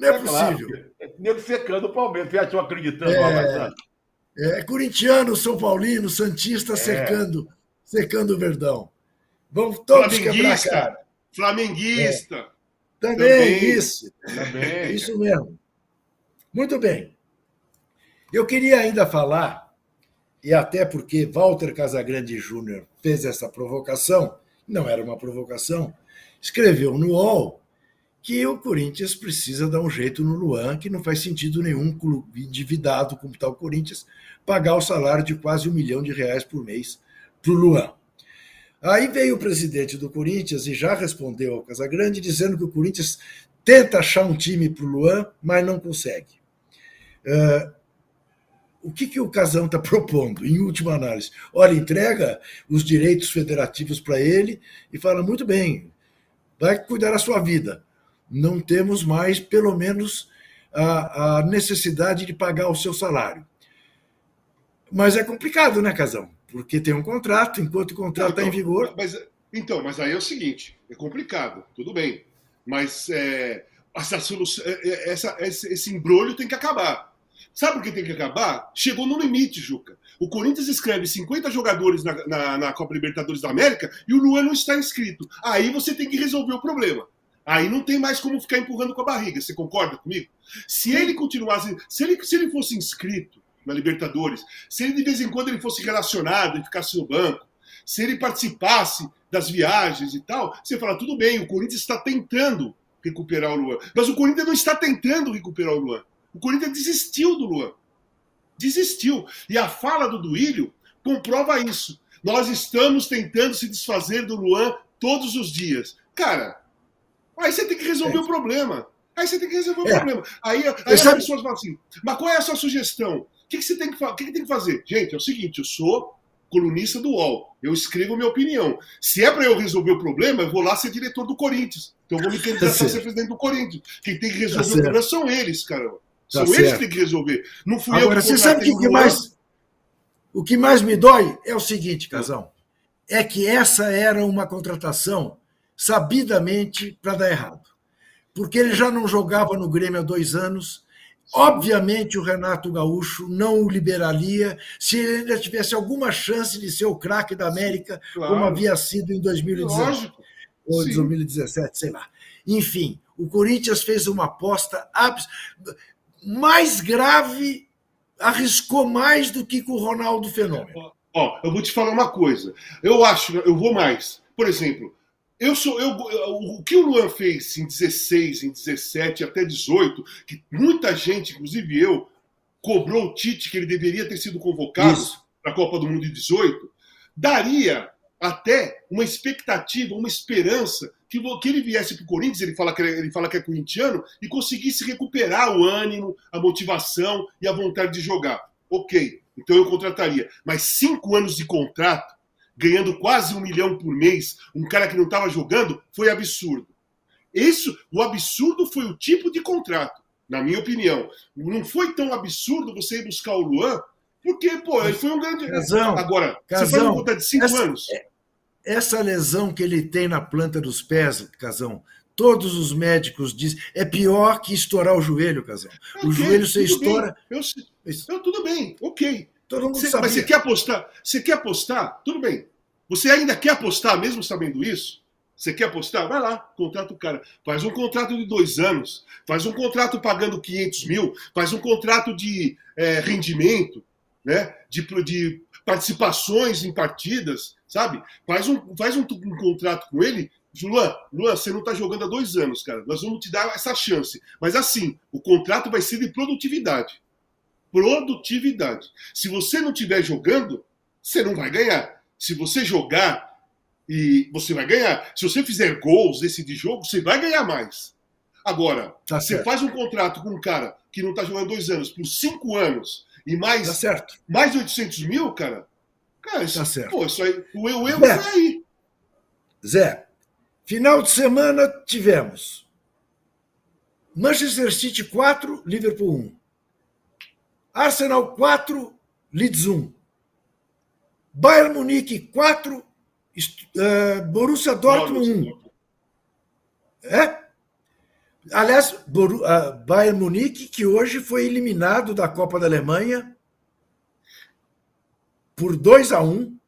Não é, claro. possível. É nego secando o Palmeiras. Vocês estão acreditando É. Santa? É corintiano, São Paulino, Santista secando, secando o Verdão. Vamos todos quebrar Flamenguista. cara. Flamenguista. Também, Também. isso. Também. Isso mesmo. Muito bem. Eu queria ainda falar, e até porque Walter Casagrande Júnior fez essa provocação, não era uma provocação, escreveu no UOL que o Corinthians precisa dar um jeito no Luan, que não faz sentido nenhum clube endividado como está o Corinthians pagar o salário de quase um milhão de reais por mês para o Luan. Aí veio o presidente do Corinthians e já respondeu ao Casagrande dizendo que o Corinthians tenta achar um time para o Luan, mas não consegue. Ah, o que, que o Casão está propondo, em última análise? Olha, entrega os direitos federativos para ele e fala: muito bem, vai cuidar da sua vida. Não temos mais, pelo menos, a, a necessidade de pagar o seu salário. Mas é complicado, né, Casão? Porque tem um contrato, enquanto o contrato está em vigor. Mas, então, mas aí é o seguinte: é complicado, tudo bem. Mas é, essa solução, é, é, essa, esse, esse embrulho tem que acabar. Sabe por que tem que acabar? Chegou no limite, Juca. O Corinthians escreve 50 jogadores na, na, na Copa Libertadores da América e o Luan não está inscrito. Aí você tem que resolver o problema. Aí não tem mais como ficar empurrando com a barriga. Você concorda comigo? Se ele continuasse, se ele, se ele fosse inscrito na Libertadores, se ele de vez em quando ele fosse relacionado e ficasse no banco, se ele participasse das viagens e tal, você fala, tudo bem, o Corinthians está tentando recuperar o Luan. Mas o Corinthians não está tentando recuperar o Luan. O Corinthians desistiu do Luan. Desistiu. E a fala do Duílio comprova isso. Nós estamos tentando se desfazer do Luan todos os dias. Cara, aí você tem que resolver É. o problema. Aí você tem que resolver o É. problema. Aí, aí as sabe- pessoas falam assim, mas qual é a sua sugestão? O que, que você tem que, fa- que, que tem que fazer? Gente, é o seguinte, eu sou colunista do UOL. Eu escrevo minha opinião. Se é para eu resolver o problema, eu vou lá ser diretor do Corinthians. Então eu vou me candidatar a certo. ser presidente do Corinthians. Quem tem que resolver Tá o problema são eles, caramba. São Tá eles certo. que têm que resolver. Não fui Agora, eu que você sabe o que, que mais. O que mais me dói é o seguinte, Casão. É que essa era uma contratação sabidamente para dar errado. Porque ele já não jogava no Grêmio há dois anos. Obviamente, o Renato Gaúcho não o liberaria se ele ainda tivesse alguma chance de ser o craque da América, Claro. como havia sido em 2019 Lógico. ou Sim. 2017, sei lá. Enfim, o Corinthians fez uma aposta abs... mais grave, arriscou mais do que com o Ronaldo Fenômeno. Ó, eu vou te falar uma coisa. Eu acho, eu vou mais. Por exemplo, eu sou eu, o que o Luan fez em 16, em 17 até 18, que muita gente, inclusive eu, cobrou o Tite que ele deveria ter sido convocado para a Copa do Mundo de 18, daria até uma expectativa, uma esperança que, que ele viesse para o Corinthians, ele fala, que ele fala que é corintiano, e conseguisse recuperar o ânimo, a motivação e a vontade de jogar. Ok, então eu contrataria. Mas cinco anos de contrato, ganhando quase um milhão por mês, um cara que não estava jogando, foi absurdo. Isso, o absurdo foi o tipo de contrato, na minha opinião. Não foi tão absurdo você ir buscar o Luan, porque, pô, ele foi um grande. Casão, Agora, você Casão, faz um contrato de cinco essa- anos. Essa lesão que ele tem na planta dos pés, Casão, todos os médicos dizem, é pior que estourar o joelho, Casão. O joelho você tudo bem. estoura. Eu, eu, tudo bem, ok. Todo mundo Você- sabia. mas você quer apostar? Você quer apostar? Tudo bem. Você ainda quer apostar, mesmo sabendo isso? Você quer apostar? Vai lá, contrata o cara. Faz um contrato de dois anos, faz um contrato pagando 500 mil, faz um contrato de é, rendimento, né? de, de participações em partidas, sabe? Faz um, faz um, um contrato com ele. Luan, Luan, você não está jogando há dois anos, cara. Nós vamos te dar essa chance. Mas assim, o contrato vai ser de produtividade. Produtividade. Se você não estiver jogando, você não vai ganhar. Se você jogar, e você vai ganhar. Se você fizer gols de jogo, você vai ganhar mais. Agora, tá você certo. faz um contrato com um cara que não está jogando dois anos por cinco anos e mais, tá certo. mais de 800 mil, cara. Cara, isso, tá certo. Pô, isso aí, o eu, eu Zé, aí. Zé, final de semana tivemos Manchester City 4, Liverpool 1. Arsenal 4, Leeds 1. Bayern Munique 4, Uh, Borussia Dortmund 1. É? Aliás, Boru, uh, Bayern Munique, que hoje foi eliminado da Copa da Alemanha por 2 a 1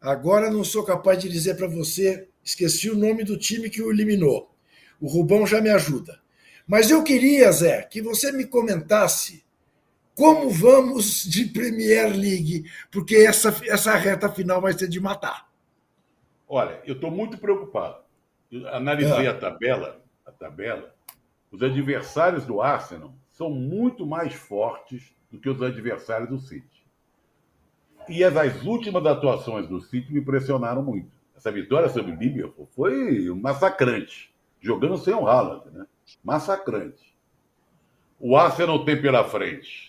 Agora não sou capaz de dizer para você, esqueci o nome do time que o eliminou. O Rubão já me ajuda. Mas eu queria, Zé, que você me comentasse como vamos de Premier League, porque essa, essa reta final vai ser de matar. Olha, eu estou muito preocupado. Eu analisei é. a tabela, a tabela. Os adversários do Arsenal são muito mais fortes do que os adversários do City. E as, as últimas atuações do City me impressionaram muito. Essa vitória sobre o Liverpool foi massacrante, jogando sem o Haaland, né? Massacrante. O Arsenal tem pela frente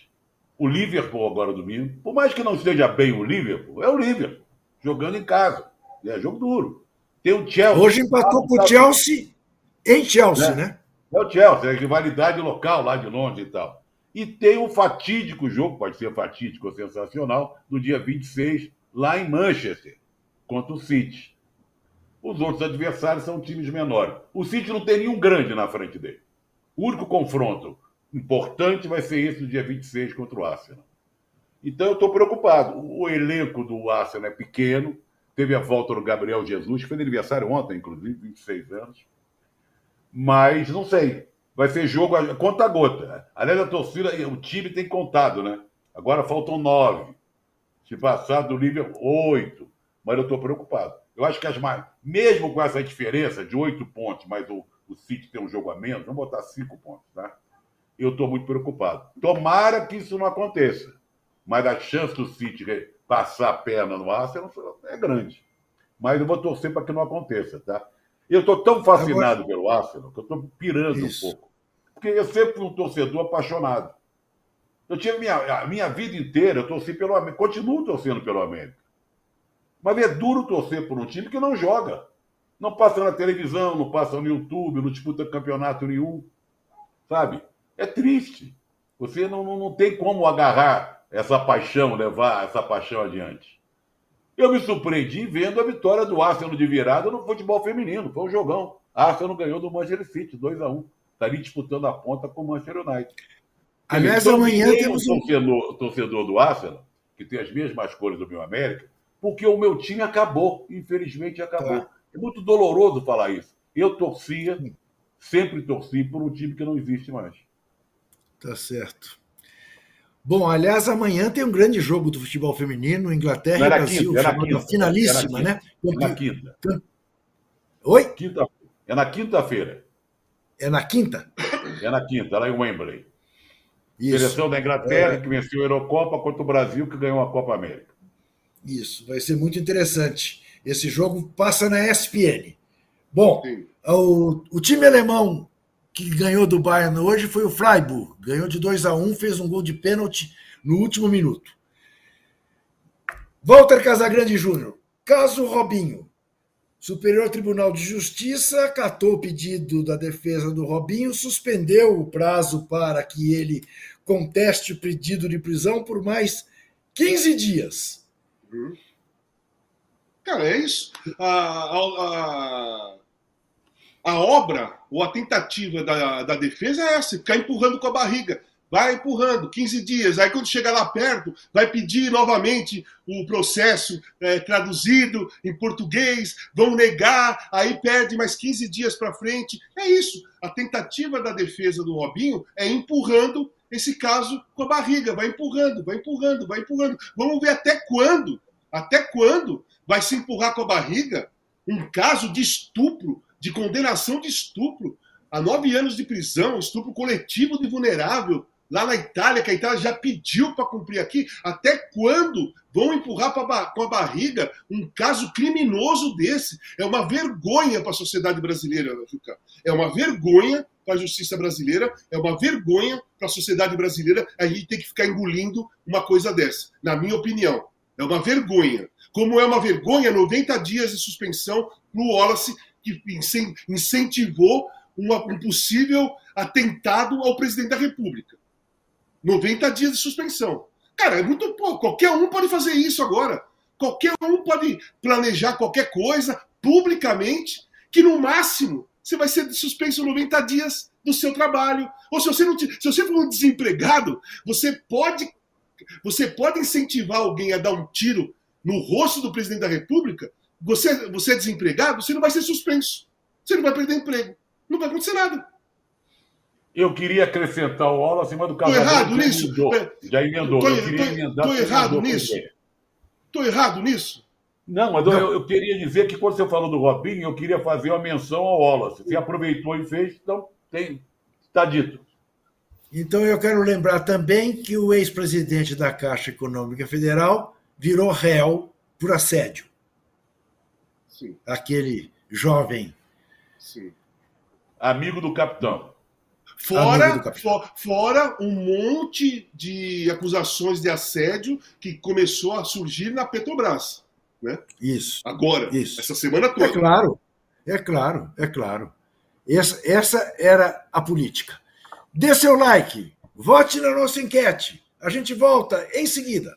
o Liverpool agora domingo. Por mais que não esteja bem o Liverpool, é o Liverpool, jogando em casa. É jogo duro. Tem o Chelsea. Hoje empatou com o Chelsea em Chelsea, né? É o Chelsea, é a rivalidade local lá de Londres e tal. E tem o fatídico jogo, pode ser fatídico ou sensacional, do dia 26, lá em Manchester, contra o City. Os outros adversários são times menores. O City não tem nenhum grande na frente dele. O único confronto importante vai ser esse dia 26 contra o Arsenal. Então eu estou preocupado. O elenco do Arsenal é pequeno, Teve a volta do Gabriel Jesus, que foi aniversário ontem, inclusive, 26 anos. Mas não sei. Vai ser jogo conta a gota. Aliás, a torcida, o time tem contado, né? Agora faltam nove. Se passar do nível oito. Mas eu estou preocupado. Eu acho que as mais. Mesmo com essa diferença de oito pontos, mas o, o City tem um jogo a menos, vamos botar cinco pontos, tá? Eu estou muito preocupado. Tomara que isso não aconteça. Mas a chance do City passar a perna no Arsenal é grande. Mas eu vou torcer para que não aconteça, tá? Eu estou tão fascinado pelo Arsenal que eu estou pirando Isso. um pouco. Porque eu sempre fui um torcedor apaixonado. Eu tive minha, a minha vida inteira, eu torci pelo América, continuo torcendo pelo América. Mas é duro torcer por um time que não joga. Não passa na televisão, não passa no YouTube, não disputa campeonato nenhum. Sabe? É triste. Você não, não, não tem como agarrar essa paixão, levar essa paixão adiante. Eu me surpreendi vendo a vitória do Arsenal de virada no futebol feminino. Foi um jogão. Arsenal ganhou do Manchester City, 2 a 1 Está ali disputando a ponta com o Manchester United. Aliás, então, amanhã temos um torcedor, torcedor do Arsenal, que tem as mesmas cores do meu América, porque o meu time acabou. Infelizmente acabou. Tá. É muito doloroso falar isso. Eu torcia, sempre torci por um time que não existe mais. Tá certo. Bom, aliás, amanhã tem um grande jogo do futebol feminino, Inglaterra e Brasil, quinta, quinta, finalíssima, né? É na quinta. Oi? Quinta, é na quinta-feira. É na quinta? É na quinta, lá em Wembley. Isso. Seleção da Inglaterra, é. que venceu a Eurocopa, contra o Brasil, que ganhou a Copa América. Isso, vai ser muito interessante. Esse jogo passa na ESPN. Bom, o, o time alemão que ganhou do Bayern hoje foi o Freiburg. Ganhou de 2 a 1 fez um gol de pênalti no último minuto. Walter Casagrande Júnior. Caso Robinho. Superior Tribunal de Justiça acatou o pedido da defesa do Robinho, suspendeu o prazo para que ele conteste o pedido de prisão por mais 15 dias. Uhum. Cara, é isso. A, a obra ou a tentativa da, da defesa é essa, ficar empurrando com a barriga. vai empurrando, 15 dias. Aí quando chegar lá perto, vai pedir novamente o processo é, traduzido em português, vão negar, aí perde mais 15 dias para frente. É isso. A tentativa da defesa do Robinho é empurrando esse caso com a barriga, vai empurrando, vai empurrando, vai empurrando. Vamos ver até quando, até quando vai se empurrar com a barriga um caso de estupro, de condenação de estupro, a nove anos de prisão, estupro coletivo de vulnerável, lá na Itália, que a Itália já pediu para cumprir aqui, até quando vão empurrar com a barriga um caso criminoso desse? É uma vergonha para a sociedade brasileira, Juca. É uma vergonha para a justiça brasileira, é uma vergonha para a sociedade brasileira a gente ter que ficar engolindo uma coisa dessa, na minha opinião. É uma vergonha. Como é uma vergonha 90 dias de suspensão para o Wallace, que incentivou uma, um possível atentado ao presidente da República. 90 dias de suspensão. Cara, é muito pouco. Qualquer um pode fazer isso agora. Qualquer um pode planejar qualquer coisa publicamente, que no máximo você vai ser suspenso 90 dias do seu trabalho. Ou se você não se você for um desempregado, você pode você pode incentivar alguém a dar um tiro no rosto do presidente da República. Você, você é desempregado, você não vai ser suspenso. Você não vai perder emprego. Não vai acontecer nada. Eu queria acrescentar o aula acima do casamento. Estou errado nisso? Emendou, já emendou. Estou errado nisso? Estou errado nisso? Não, mas Não. Eu, eu, queria dizer que quando você falou do Robinho, eu queria fazer uma menção ao Wallace. Você aproveitou e fez, então tem, está dito. Então eu quero lembrar também que o ex-presidente da Caixa Econômica Federal virou réu por assédio. Sim. Aquele jovem. Sim. Amigo do capitão. Fora, for, fora um monte de acusações de assédio que começou a surgir na Petrobras. Né? Isso. Agora, isso. essa semana toda. É claro, é claro, é claro. Essa, essa era a política. Dê seu like, vote na nossa enquete. A gente volta em seguida.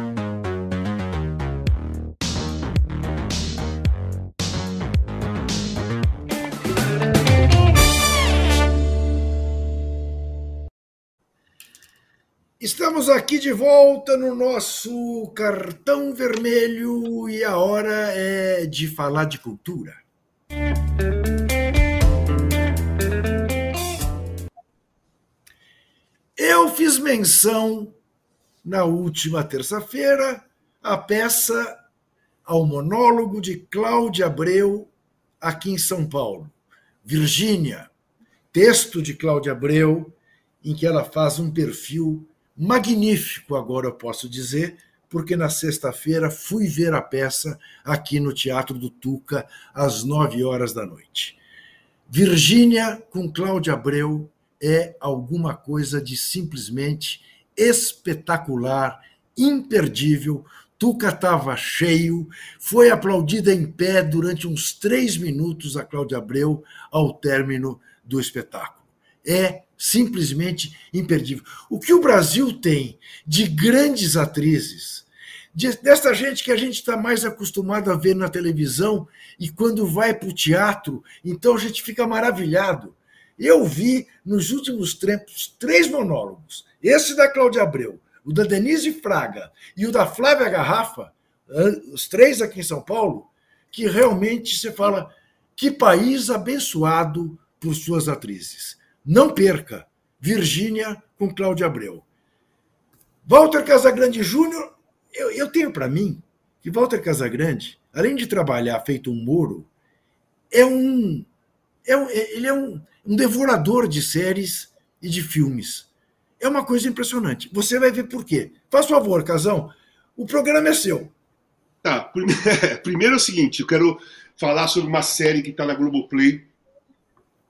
Estamos aqui de volta no nosso cartão vermelho e a hora é de falar de cultura. Eu fiz menção na última terça-feira a peça ao monólogo de Cláudia Abreu aqui em São Paulo. Virgínia, texto de Cláudia Abreu, em que ela faz um perfil magnífico, agora eu posso dizer, porque na sexta-feira fui ver a peça aqui no Teatro do Tuca, às nove horas da noite. Virgínia com Cláudia Abreu é alguma coisa de simplesmente espetacular, imperdível. Tuca estava cheio, foi aplaudida em pé durante uns três minutos a Cláudia Abreu ao término do espetáculo. É simplesmente imperdível. O que o Brasil tem de grandes atrizes, de, dessa gente que a gente está mais acostumado a ver na televisão e quando vai para o teatro, então a gente fica maravilhado. Eu vi nos últimos tempos três monólogos: esse da Cláudia Abreu, o da Denise Fraga e o da Flávia Garrafa, os três aqui em São Paulo, que realmente você fala que país abençoado por suas atrizes. Não perca. Virgínia com Cláudia Abreu. Walter Casagrande Júnior, eu, eu tenho para mim que Walter Casagrande, além de trabalhar feito um muro, é um, é um ele é um, um devorador de séries e de filmes. É uma coisa impressionante. Você vai ver por quê. Faz favor, Casão, o programa é seu. Tá, primeiro é o seguinte, eu quero falar sobre uma série que está na Globoplay,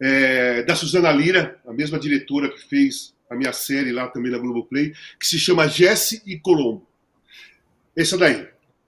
é, da Suzana Lira, a mesma diretora que fez a minha série lá também na Globoplay, que se chama Jesse e Colombo. Essa daí.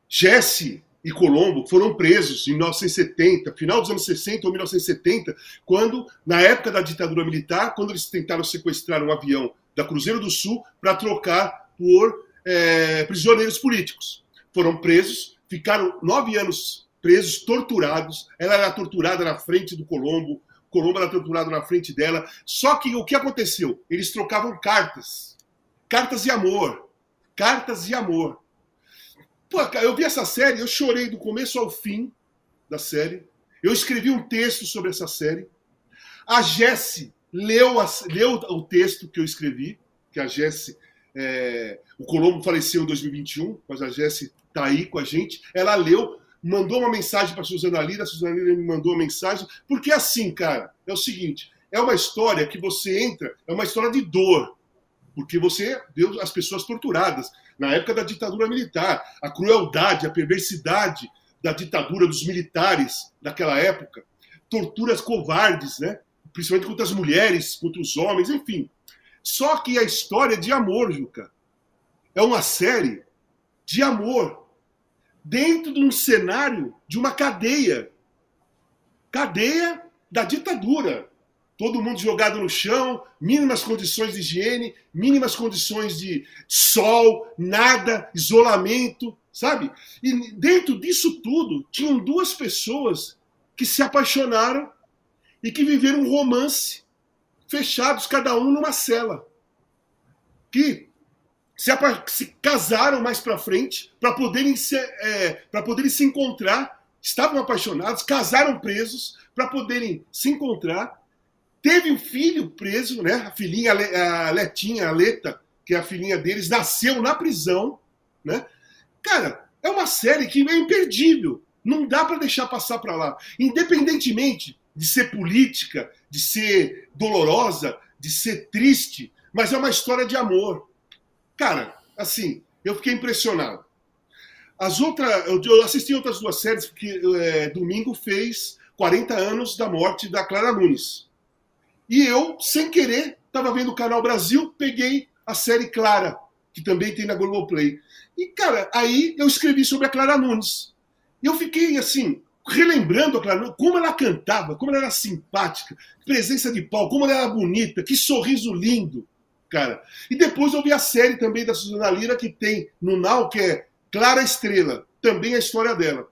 Jesse e Colombo foram presos em 1970, final dos anos 60 ou 1970, quando, na época da ditadura militar, quando eles tentaram sequestrar um avião da Cruzeiro do Sul para trocar por é, prisioneiros políticos. Foram presos, ficaram nove anos presos, torturados. Ela era torturada na frente do Colombo, Colombo era torturado na frente dela. Só que o que aconteceu? Eles trocavam cartas. Cartas de amor. Cartas de amor. Pô, eu vi essa série, eu chorei do começo ao fim da série. Eu escrevi um texto sobre essa série. A Jesse leu, leu o texto que eu escrevi, que a Jesse. É, o Colombo faleceu em 2021, mas a Jesse está aí com a gente. Ela leu, mandou uma mensagem para Suzana Lira, a Suzana Lira me mandou uma mensagem, porque é assim, cara, é o seguinte, é uma história que você entra, é uma história de dor, porque você viu as pessoas torturadas na época da ditadura militar, a crueldade, a perversidade da ditadura dos militares daquela época, torturas covardes, né? principalmente contra as mulheres, contra os homens, enfim. Só que a história é de amor, Juca. É uma série de amor dentro de um cenário de uma cadeia cadeia da ditadura. Todo mundo jogado no chão, mínimas condições de higiene, mínimas condições de sol, nada, isolamento, sabe? E dentro disso tudo, tinham duas pessoas que se apaixonaram e que viveram um romance, fechados, cada um numa cela. Que se, se casaram mais para frente para poderem, se, é, poderem se encontrar, estavam apaixonados, casaram presos para poderem se encontrar. Teve um filho preso, né? A filhinha, a Letinha, a Leta, que é a filhinha deles, nasceu na prisão, né? Cara, é uma série que é imperdível. Não dá para deixar passar para lá. Independentemente de ser política, de ser dolorosa, de ser triste, mas é uma história de amor. Cara, assim, eu fiquei impressionado. As outras, eu assisti outras duas séries porque é, domingo fez 40 anos da morte da Clara Nunes. E eu, sem querer, estava vendo o Canal Brasil, peguei a série Clara, que também tem na Globoplay. E, cara, aí eu escrevi sobre a Clara Nunes. Eu fiquei, assim, relembrando a Clara Nunes, como ela cantava, como ela era simpática, presença de pau, como ela era bonita, que sorriso lindo cara. E depois eu vi a série também da Suzana Lira, que tem no Now, que é Clara Estrela, também a história dela.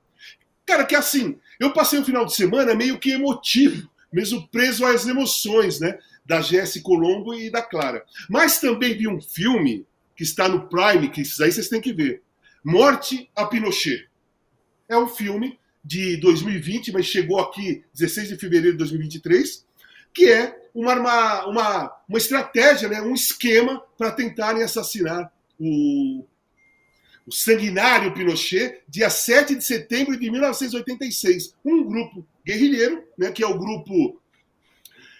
Cara, que assim, eu passei o final de semana meio que emotivo, mesmo preso às emoções, né? Da Jesse Colombo e da Clara. Mas também vi um filme que está no Prime, que esses aí vocês têm que ver. Morte a Pinochet. É um filme de 2020, mas chegou aqui 16 de fevereiro de 2023, que é uma, uma, uma, uma estratégia, né, um esquema para tentarem assassinar o, o sanguinário Pinochet, dia 7 de setembro de 1986. Um grupo guerrilheiro, né, que é o grupo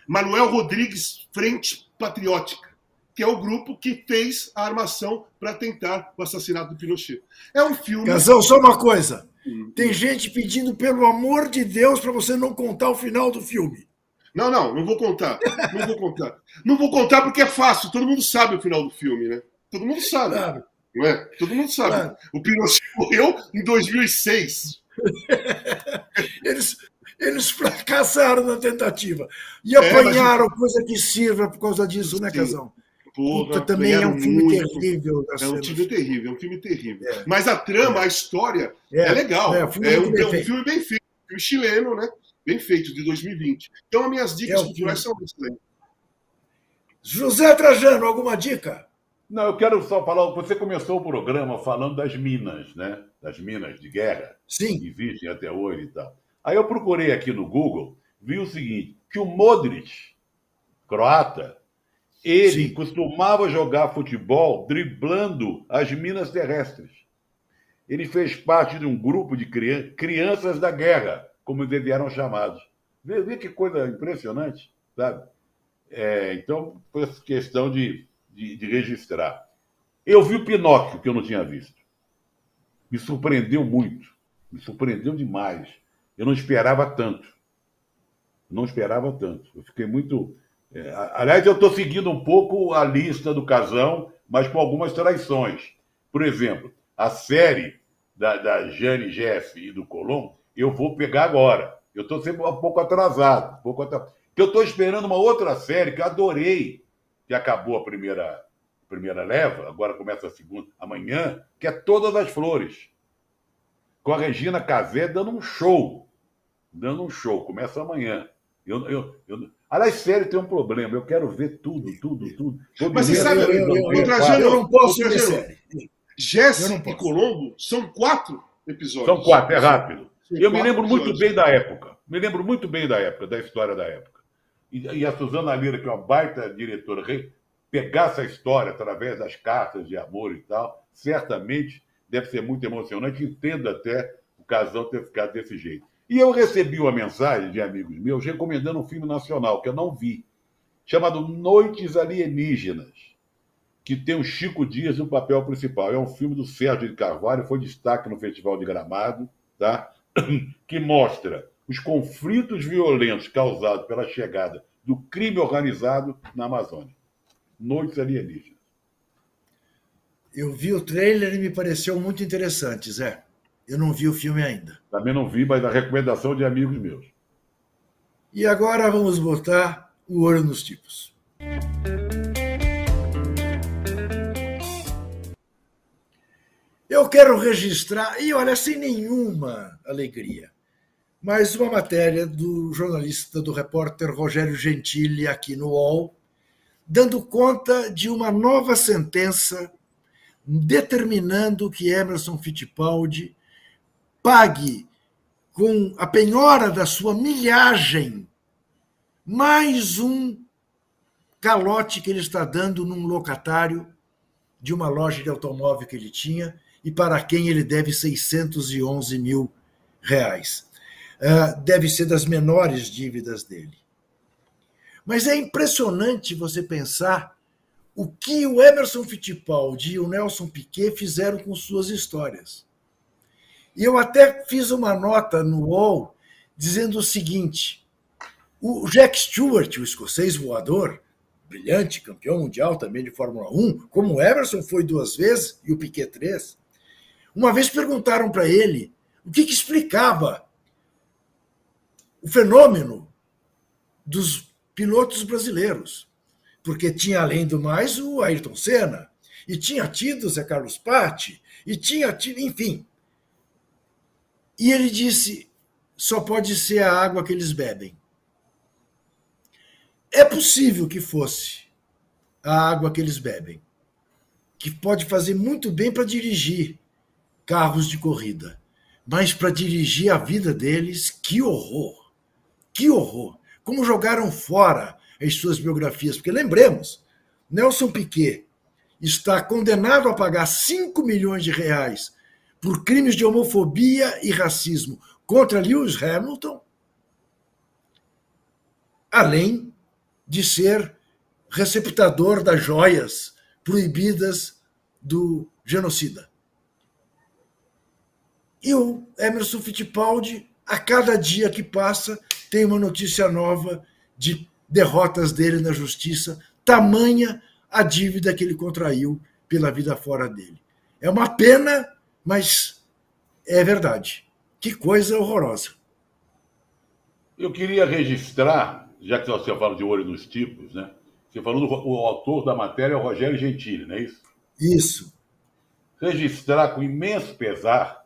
Manuel Rodrigues Frente Patriótica, que é o grupo que fez a armação para tentar o assassinato do Pinochet. É um filme. Casão, só uma coisa. Hum. Tem gente pedindo, pelo amor de Deus, para você não contar o final do filme. Não, não, não vou contar. Não vou contar. Não vou contar porque é fácil. Todo mundo sabe o final do filme, né? Todo mundo sabe. Claro. Não é? Todo mundo sabe. Claro. O Pinochet morreu em 2006. eles, eles fracassaram na tentativa. E apanharam é, mas... coisa que sirva por causa disso, né, Casão? Porra, também é um filme muito. terrível. É um filme terrível, é um filme terrível. É. Mas a trama, é. a história é, é legal. É, um filme, é um, é um filme bem feito. Um filme chileno, né? Bem feito, de 2020. Então, as minhas dicas é culturais são essas aí. José Trajano, alguma dica? Não, eu quero só falar. Você começou o programa falando das minas, né? Das minas de guerra. Sim. Que existem até hoje e tal. Aí eu procurei aqui no Google, vi o seguinte: que o Modric, croata, ele Sim. costumava jogar futebol driblando as minas terrestres. Ele fez parte de um grupo de crianças da guerra como eles eram chamados. Vê, vê que coisa impressionante, sabe? É, então, foi questão de, de, de registrar. Eu vi o Pinóquio, que eu não tinha visto. Me surpreendeu muito. Me surpreendeu demais. Eu não esperava tanto. Não esperava tanto. Eu fiquei muito, É, aliás, eu estou seguindo um pouco a lista do Casão, mas com algumas traições. Por exemplo, a série da, da Jane Jeff e do Colombo, eu vou pegar agora. Eu estou sempre um pouco atrasado. Um pouco atrasado. Porque eu estou esperando uma outra série que eu adorei, que acabou a primeira, primeira leva, agora começa a segunda, amanhã, que é Todas as Flores. Com a Regina Casé dando um show. Dando um show. Começa amanhã. Eu, eu, eu, aliás, sério, tem um problema. Eu quero ver tudo, tudo, tudo. Mas você sabe, eu, eu, eu, eu não posso ver série. Jéssica e Colombo são quatro episódios. São quatro, é rápido. Eu me lembro muito bem da época. Me lembro muito bem da época, da história da época. E, e a Suzana Lira, que é uma baita diretora, pegar essa história através das cartas de amor e tal, certamente deve ser muito emocionante. Entendo até o casal ter ficado desse jeito. E eu recebi uma mensagem de amigos meus recomendando um filme nacional que eu não vi, chamado Noites Alienígenas que tem o Chico Dias no papel principal. É um filme do Sérgio de Carvalho, foi destaque no Festival de Gramado, tá? que mostra os conflitos violentos causados pela chegada do crime organizado na Amazônia. Noites alienígenas. Eu vi o trailer e me pareceu muito interessante, Zé. Eu não vi o filme ainda. Também não vi, mas a recomendação de amigos meus. E agora vamos botar o olho nos tipos. Eu quero registrar, e olha, sem nenhuma alegria, mais uma matéria do jornalista, do repórter Rogério Gentili, aqui no UOL, dando conta de uma nova sentença determinando que Emerson Fittipaldi pague com a penhora da sua milhagem mais um calote que ele está dando num locatário de uma loja de automóvel que ele tinha e para quem ele deve 611 mil reais. Uh, deve ser das menores dívidas dele. Mas é impressionante você pensar o que o Emerson Fittipaldi e o Nelson Piquet fizeram com suas histórias. E eu até fiz uma nota no UOL dizendo o seguinte: o Jack Stewart, o escocês voador, brilhante, campeão mundial também de Fórmula 1, como o Emerson foi duas vezes e o Piquet três, uma vez perguntaram para ele o que, que explicava o fenômeno dos pilotos brasileiros. Porque tinha, além do mais, o Ayrton Senna, e tinha tido o Zé Carlos Patti, e tinha tido, enfim. E ele disse: só pode ser a água que eles bebem. É possível que fosse a água que eles bebem, que pode fazer muito bem para dirigir, carros de corrida. Mas para dirigir a vida deles, que horror! Que horror! Como jogaram fora as suas biografias. Porque lembremos, Nelson Piquet está condenado a pagar 5 milhões de reais por crimes de homofobia e racismo contra Lewis Hamilton, além de ser receptador das joias proibidas do genocida. E o Emerson Fittipaldi, a cada dia que passa, tem uma notícia nova de derrotas dele na justiça, tamanha a dívida que ele contraiu pela vida fora dele. É uma pena, mas é verdade. Que coisa horrorosa. Eu queria registrar, já que você fala de olho nos tipos, né? Você falou do o autor da matéria é o Rogério Gentili, não é isso? Isso. Registrar com imenso pesar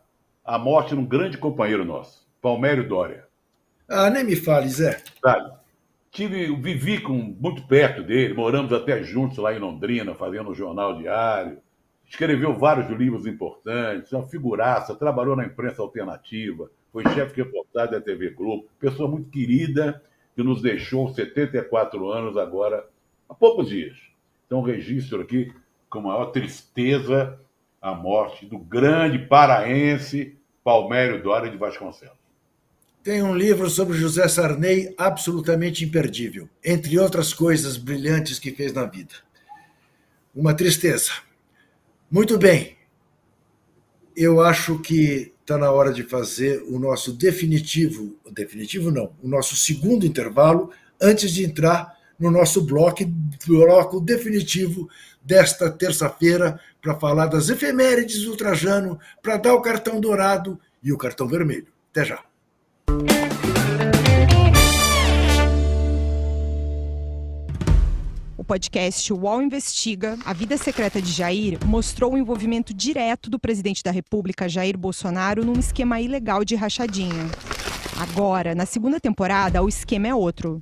a morte de um grande companheiro nosso, Palmério Dória. Ah, nem me fale, Zé. Sabe? Tive, vivi com, muito perto dele, moramos até juntos lá em Londrina, fazendo um jornal diário. Escreveu vários livros importantes, uma figuraça, trabalhou na imprensa alternativa, foi chefe de reportagem da TV Globo, pessoa muito querida, que nos deixou 74 anos agora, há poucos dias. Então, registro aqui com maior tristeza a morte do grande paraense Palmério Dória de Vasconcelos. Tem um livro sobre José Sarney absolutamente imperdível, entre outras coisas brilhantes que fez na vida. Uma tristeza. Muito bem. Eu acho que está na hora de fazer o nosso definitivo, definitivo não, o nosso segundo intervalo, antes de entrar no nosso bloco, bloco definitivo desta terça-feira para falar das efemérides do Trajano, para dar o cartão dourado e o cartão vermelho. Até já. O podcast UOL Investiga, A Vida Secreta de Jair, mostrou o envolvimento direto do presidente da República, Jair Bolsonaro, num esquema ilegal de rachadinha. Agora, na segunda temporada, o esquema é outro.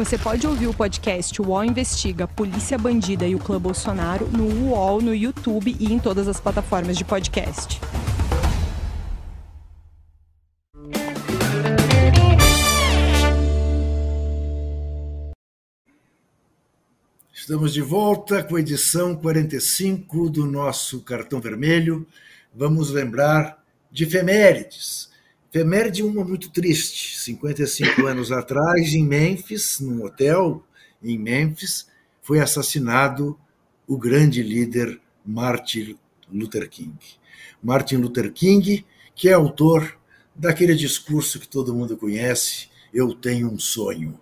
Você pode ouvir o podcast UOL Investiga Polícia Bandida e o Clã Bolsonaro no UOL, no YouTube e em todas as plataformas de podcast. Estamos de volta com a edição 45 do nosso Cartão Vermelho. Vamos lembrar de efemérides Efeméride uma muito triste. 55 anos atrás, em Memphis, num hotel em Memphis, foi assassinado o grande líder Martin Luther King. Martin Luther King, que é autor daquele discurso que todo mundo conhece, Eu tenho um sonho.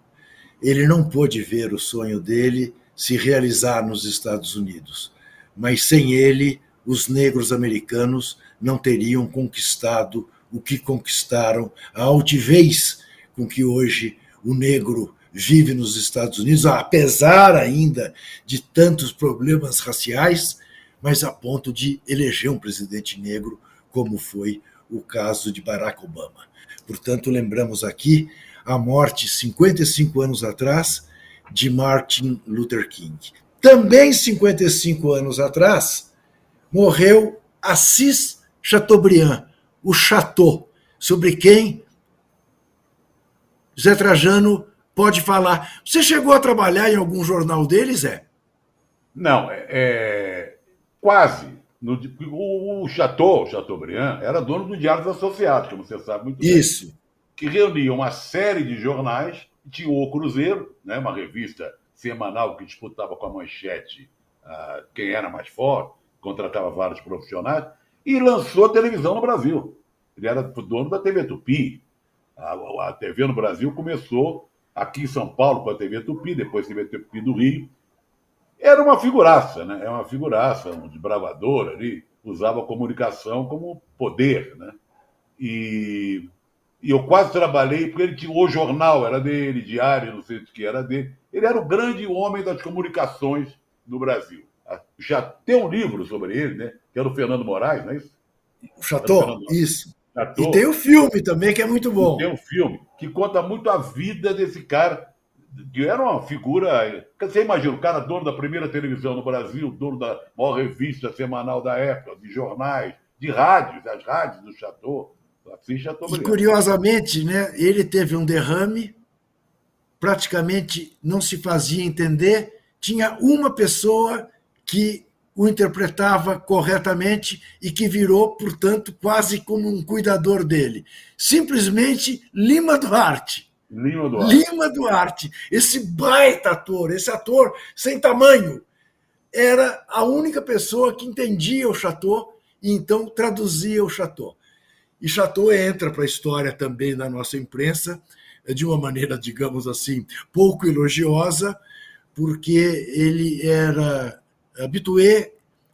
Ele não pôde ver o sonho dele se realizar nos Estados Unidos, mas sem ele, os negros americanos não teriam conquistado o que conquistaram, a altivez com que hoje o negro vive nos Estados Unidos, apesar ainda de tantos problemas raciais, mas a ponto de eleger um presidente negro, como foi o caso de Barack Obama. Portanto, lembramos aqui a morte, 55 anos atrás, de Martin Luther King. Também 55 anos atrás, morreu Assis Chateaubriand, o Chateau, sobre quem Zé Trajano pode falar. Você chegou a trabalhar em algum jornal deles, Zé? Não, é, é quase. No, o, o Chateau, Chateaubriand, era dono do Diário dos Associados, como você sabe muito bem. Isso. Que reunia uma série de jornais, tinha o Cruzeiro, né, uma revista semanal que disputava com a manchete uh, quem era mais forte, contratava vários profissionais, e lançou televisão no Brasil. Ele era dono da TV Tupi. A, a TV no Brasil começou aqui em São Paulo com a TV Tupi, depois a TV Tupi do Rio. Era uma figuraça, né? É uma figuraça, um desbravador ali, usava a comunicação como poder, né? E, e eu quase trabalhei, porque ele tinha o jornal, era dele, diário, não sei o que era dele. Ele era o grande homem das comunicações no Brasil. Já tem um livro sobre ele, né? Que era o Fernando Moraes, não é isso? O Chateau, isso. Chateau. E tem o filme também, que é muito bom. E tem um filme que conta muito a vida desse cara, que era uma figura. Você imagina, o cara dono da primeira televisão no Brasil, dono da maior revista semanal da época, de jornais, de rádios, as rádios do Chateau. Assim, Chateau e curiosamente, né, ele teve um derrame, praticamente não se fazia entender, tinha uma pessoa que o interpretava corretamente e que virou, portanto, quase como um cuidador dele. Simplesmente Lima Duarte. Lima Duarte. Lima Duarte, esse baita ator, esse ator sem tamanho, era a única pessoa que entendia o Chateau e então traduzia o Chateau. E Chateau entra para a história também da nossa imprensa de uma maneira, digamos assim, pouco elogiosa, porque ele era habitué,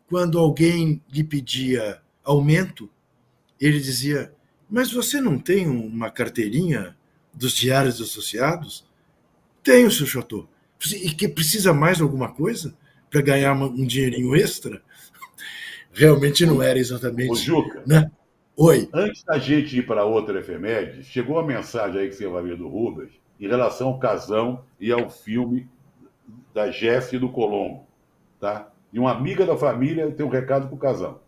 quando alguém lhe pedia aumento, ele dizia: Mas você não tem uma carteirinha dos diários associados? Tenho, seu Chateau. E que precisa mais alguma coisa para ganhar um dinheirinho extra? Realmente não era exatamente. Ô, Juca, né? Oi. Antes da gente ir para outra efeméride, chegou a mensagem aí que você vai ver do Rubens em relação ao casão e ao filme da Jesse e do Colombo, tá? E uma amiga da família tem um recado para o casal.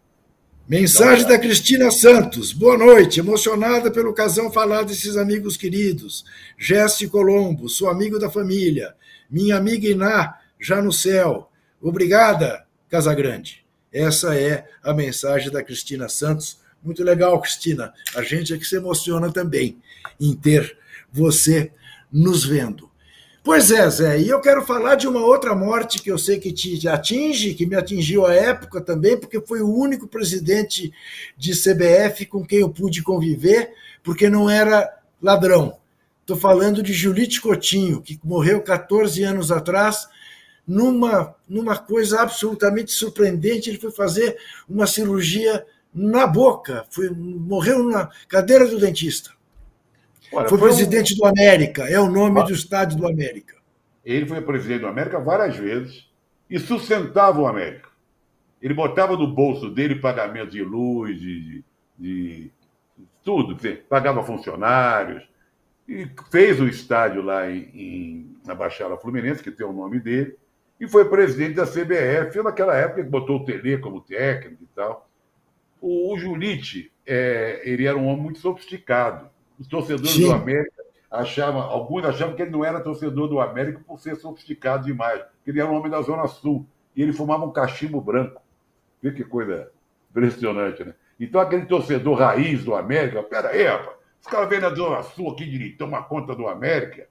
Mensagem então, da Cristina Santos. Boa noite. Emocionada pelo casão falar desses amigos queridos. Jesse Colombo, sou amigo da família. Minha amiga Iná já no céu. Obrigada, Casagrande. Essa é a mensagem da Cristina Santos. Muito legal, Cristina. A gente é que se emociona também em ter você nos vendo. Pois é, Zé, e eu quero falar de uma outra morte que eu sei que te atinge, que me atingiu à época também, porque foi o único presidente de CBF com quem eu pude conviver, porque não era ladrão. Estou falando de Julite Coutinho, que morreu 14 anos atrás, numa, numa coisa absolutamente surpreendente. Ele foi fazer uma cirurgia na boca, foi, morreu na cadeira do dentista. Olha, foi, foi presidente um... do América, é o nome ah. do estádio do América. Ele foi presidente do América várias vezes e sustentava o América. Ele botava no bolso dele pagamento de luz, de, de, de tudo, pagava funcionários, e fez o estádio lá em, em, na Baixada Fluminense, que tem o nome dele, e foi presidente da CBF, naquela época que botou o Tele como técnico e tal. O, o Julite, é, ele era um homem muito sofisticado. Os torcedores Sim. do América achavam, alguns achavam que ele não era torcedor do América por ser sofisticado demais, ele era um homem da Zona Sul, e ele fumava um cachimbo branco. Vê que coisa impressionante, né? Então aquele torcedor raiz do América, pera aí, rapaz, os caras vêm na Zona Sul aqui de tomar conta do América.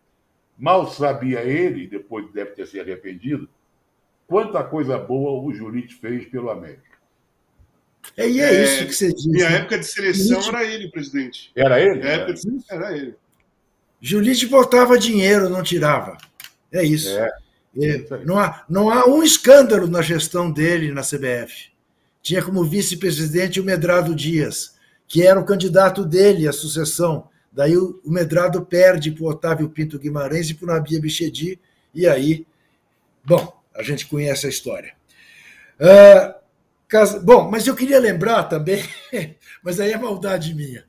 Mal sabia ele, depois deve ter se arrependido, quanta coisa boa o Julite fez pelo América. É, e é, é, isso que você diz. Minha né? época de seleção Julite... era ele, presidente. Era ele? Minha época de seleção era ele. Julite botava dinheiro, não tirava. É isso. É. É, não, há, não há um escândalo na gestão dele na CBF. Tinha como vice-presidente o Medrado Dias, que era o candidato dele à sucessão. Daí o, o Medrado perde para o Otávio Pinto Guimarães e para o Nabia Bichedi, e aí, bom, a gente conhece a história. Uh, Casa... Bom, mas eu queria lembrar também, mas aí é maldade minha,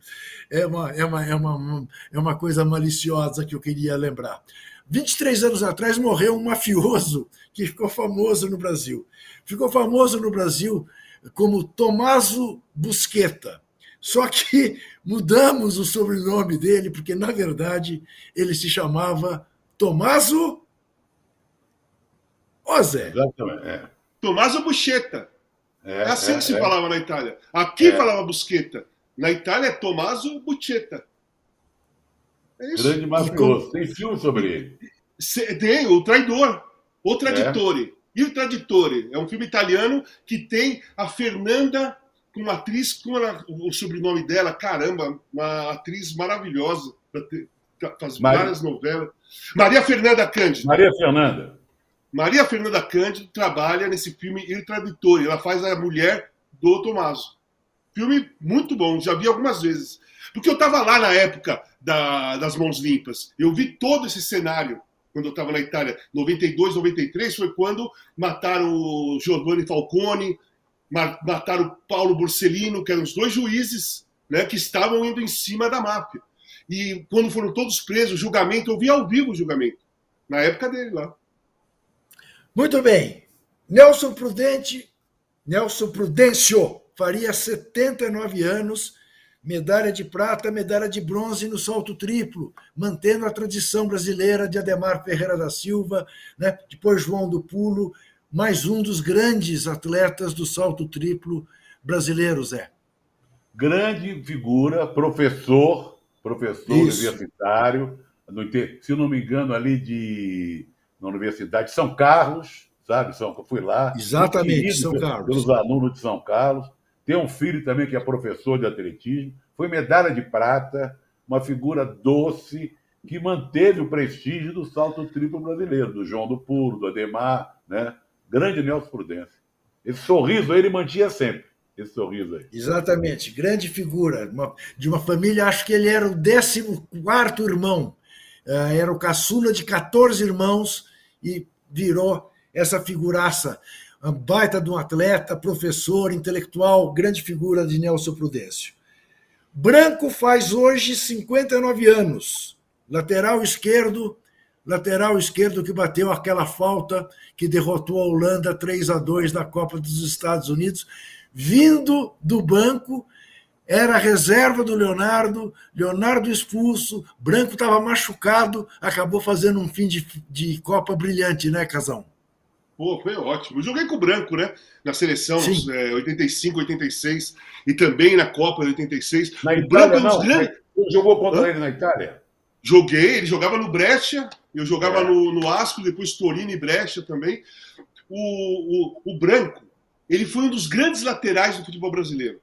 é uma, é, uma, é, uma, é uma coisa maliciosa que eu queria lembrar. 23 anos atrás morreu um mafioso que ficou famoso no Brasil. Ficou famoso no Brasil como Tomaso Busqueta. Só que mudamos o sobrenome dele, porque, na verdade, ele se chamava Tomaso. Zé. Exatamente. É. Tomaso Buscetta. É, é assim é, que se é. falava na Itália. Aqui é. falava Busqueta. Na Itália é Tommaso Buscetta. É isso. Grande mafioso. Tem filme sobre ele. Tem, O Traidor. O Traditore. E o Traditore. É um filme italiano que tem a Fernanda, uma atriz, com o sobrenome dela, caramba, uma atriz maravilhosa. Faz Maria... várias novelas. Maria Fernanda Cândido. Maria Fernanda. Maria Fernanda Cândido trabalha nesse filme Il Traditore. Ela faz a mulher do Tomaso. Filme muito bom, já vi algumas vezes. Porque eu estava lá na época da, das Mãos Limpas. Eu vi todo esse cenário quando eu estava na Itália. 92, 93 foi quando mataram o Giovanni Falcone, mataram o Paulo Borsellino, que eram os dois juízes né, que estavam indo em cima da máfia. E quando foram todos presos, julgamento, eu vi ao vivo o julgamento, na época dele lá. Muito bem. Nelson Prudente, Nelson Prudêncio, faria 79 anos, medalha de prata, medalha de bronze no salto triplo, mantendo a tradição brasileira de Ademar Ferreira da Silva, né? depois João do Pulo, mais um dos grandes atletas do salto triplo brasileiro, Zé. Grande figura, professor, professor Isso. universitário, se não me engano, ali de na Universidade de São Carlos, sabe? São, fui lá. Exatamente, São Carlos. Pelos alunos de São Carlos. Tem um filho também que é professor de atletismo. Foi medalha de prata, uma figura doce que manteve o prestígio do salto triplo brasileiro, do João do Puro, do Ademar, né? Grande Nelson Prudência. Esse sorriso aí ele mantinha sempre. Esse sorriso aí. Exatamente, grande figura. Uma, de uma família, acho que ele era o 14 irmão. Uh, era o caçula de 14 irmãos e virou essa figuraça, baita de um atleta, professor, intelectual, grande figura de Nelson Prudêncio. Branco faz hoje 59 anos, lateral esquerdo, lateral esquerdo que bateu aquela falta que derrotou a Holanda 3 a 2 na Copa dos Estados Unidos, vindo do banco era reserva do Leonardo, Leonardo expulso, Branco estava machucado, acabou fazendo um fim de, de Copa brilhante, né, Casão? Pô, foi ótimo. Eu joguei com o Branco, né? Na seleção, é, 85, 86. E também na Copa de 86. Na o Itália, Branco é um dos não. grandes. Jogou contra Hã? ele na Itália? Joguei, ele jogava no Brescia, eu jogava É. no, no Asco, depois Torino e Brescia também. O, o, o Branco, ele foi um dos grandes laterais do futebol brasileiro.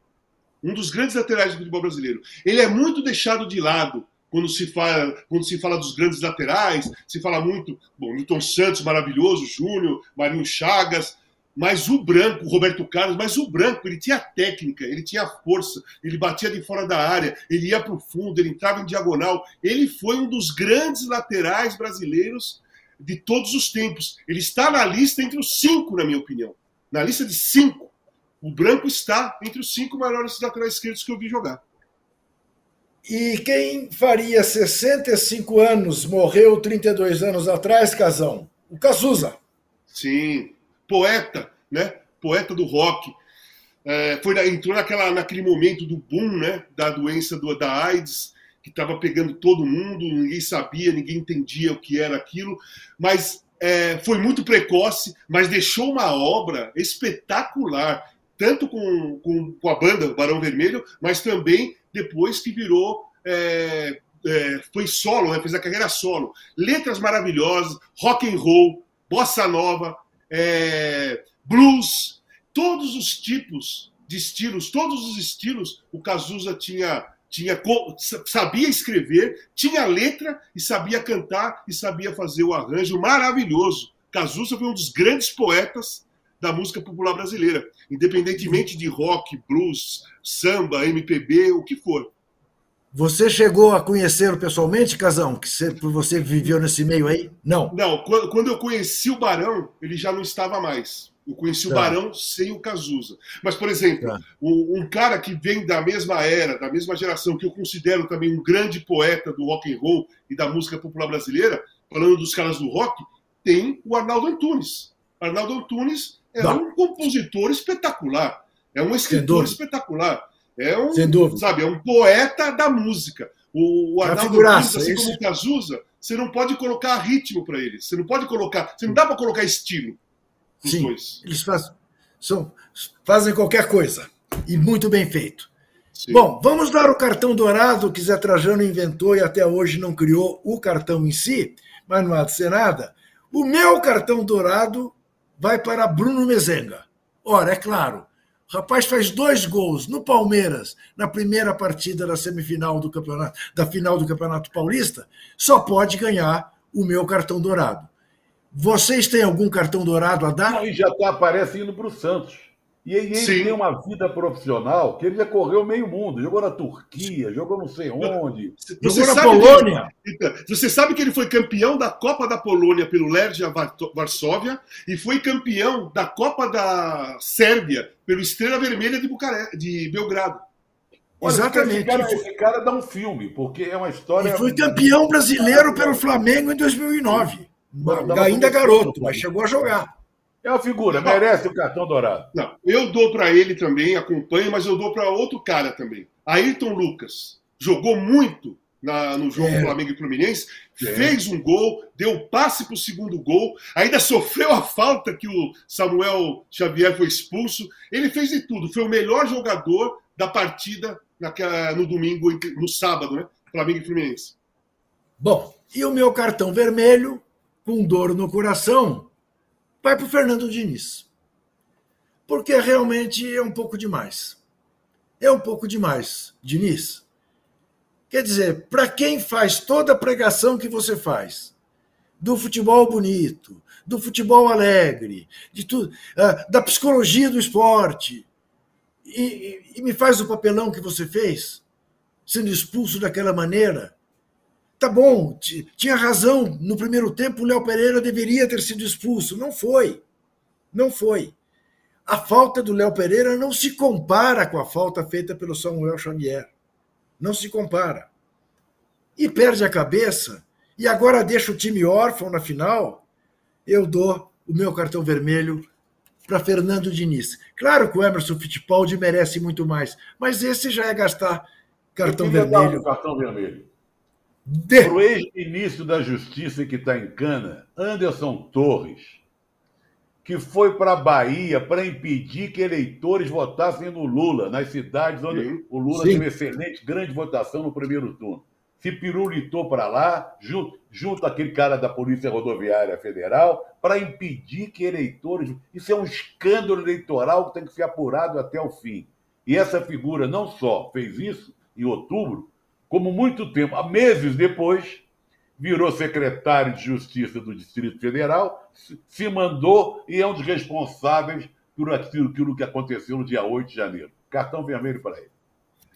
Um dos grandes laterais do futebol brasileiro. Ele é muito deixado de lado quando se fala, quando se fala dos grandes laterais, se fala muito, bom, Milton Santos, maravilhoso, Júnior, Marinho Chagas, mas o Branco, Roberto Carlos, mas o Branco, ele tinha técnica, ele tinha força, ele batia de fora da área, ele ia para o fundo, ele entrava em diagonal. Ele foi um dos grandes laterais brasileiros de todos os tempos. Ele está na lista entre os cinco, na minha opinião. Na lista de cinco. O Branco está entre os cinco maiores laterais esquerdos que eu vi jogar. E quem faria 65 anos morreu 32 anos atrás, Casão? O Cazuza. Sim, poeta, né? Poeta do rock. É, foi, entrou naquela, naquele momento do boom, né? Da doença do, da AIDS, que estava pegando todo mundo, ninguém sabia, ninguém entendia o que era aquilo, mas é, foi muito precoce, mas deixou uma obra espetacular, tanto com, com, com a banda Barão Vermelho, mas também depois que virou. é, é, foi solo, né? fez a carreira solo. Letras maravilhosas, rock and roll, bossa nova, é, blues, todos os tipos de estilos, todos os estilos, o Cazuza tinha, tinha sabia escrever, tinha letra e sabia cantar e sabia fazer o arranjo maravilhoso. Cazuza foi um dos grandes poetas da música popular brasileira, independentemente de rock, blues, samba, MPB, o que for. Você chegou a conhecê-lo pessoalmente, Casão? Que você, você viveu nesse meio aí? Não. Não, quando, eu conheci o Barão, ele já não estava mais. Eu conheci o Tá. Barão sem o Cazuza. Mas, por exemplo, Tá. um, um cara que vem da mesma era, da mesma geração, que eu considero também um grande poeta do rock and roll e da música popular brasileira, falando dos caras do rock, tem o Arnaldo Antunes. Arnaldo Antunes é Não. um compositor espetacular, é um escritor espetacular, é um, Sem dúvida. sabe, é um poeta da música. O, o É Arnaldo Antunes, assim isso. como o Cazuza, você não pode colocar ritmo para ele, você não pode colocar, você não dá para colocar estilo Sim. dois. Eles faz- são- fazem qualquer coisa. E muito bem feito. Sim. Bom, vamos dar o cartão dourado que Zé Trajano inventou e até hoje não criou o cartão em si, mas não há de ser nada. O meu cartão dourado vai para Bruno Mezenga. Ora, é claro, o rapaz faz dois gols no Palmeiras na primeira partida da semifinal do campeonato, da final do Campeonato Paulista, só pode ganhar o meu cartão dourado. Vocês têm algum cartão dourado a dar? Não, e já tá, aparece indo para o Santos. E ele, ele Sim. tem uma vida profissional que ele já correu meio mundo. Jogou na Turquia, jogou não sei onde. Jogou na sabe Polônia. Que, Então, você sabe que ele foi campeão da Copa da Polônia pelo Varto- Varsóvia e foi campeão da Copa da Sérvia pelo Estrela Vermelha de, Bucare... de Belgrado. Olha, Exatamente. Esse cara, esse cara dá um filme, porque é uma história. E foi campeão brasileiro pelo Flamengo em 2009. Ainda garoto, mas chegou a jogar. É uma figura, merece o cartão dourado. Não, eu dou para ele também, acompanho, mas eu dou para outro cara também. Ayrton Lucas. Jogou muito na- no jogo É. Flamengo e Fluminense, É. fez um gol, deu passe para o segundo gol, ainda sofreu a falta que o Samuel Xavier foi expulso. Ele fez de tudo, foi o melhor jogador da partida naquela- no domingo, no sábado, né? Flamengo e Fluminense. Bom, e o meu cartão vermelho, com dor no coração, vai para o Fernando Diniz. Porque realmente é um pouco demais. É um pouco demais, Diniz. Quer dizer, para quem faz toda a pregação que você faz, do futebol bonito, do futebol alegre, de tudo, ah, da psicologia do esporte, e, e- e me faz o papelão que você fez, sendo expulso daquela maneira, Tá bom, ti- tinha razão. No primeiro tempo, o Léo Pereira deveria ter sido expulso. Não foi. Não foi. A falta do Léo Pereira não se compara com a falta feita pelo Samuel Xavier. Não se compara. E perde a cabeça. E agora deixa o time órfão na final. Eu dou o meu cartão vermelho para Fernando Diniz. Claro que o Emerson Fittipaldi merece muito mais, mas esse já é gastar cartão queria dar vermelho. cartão vermelho. De- Para o ex-ministro da Justiça que está em cana, Anderson Torres. que foi para a Bahia para impedir que eleitores votassem no Lula, nas cidades onde Sim. o Lula Sim. teve excelente, grande votação no primeiro turno. Se pirulitou para lá, junto, junto àquele cara da Polícia Rodoviária Federal, para impedir que eleitores. Isso é um escândalo eleitoral que tem que ser apurado até o fim. E essa figura não só fez isso em outubro, como muito tempo, há meses depois, virou secretário de Justiça do Distrito Federal, se- mandou e é um dos responsáveis por aquilo, aquilo que aconteceu no dia 8 de janeiro. Cartão vermelho para ele.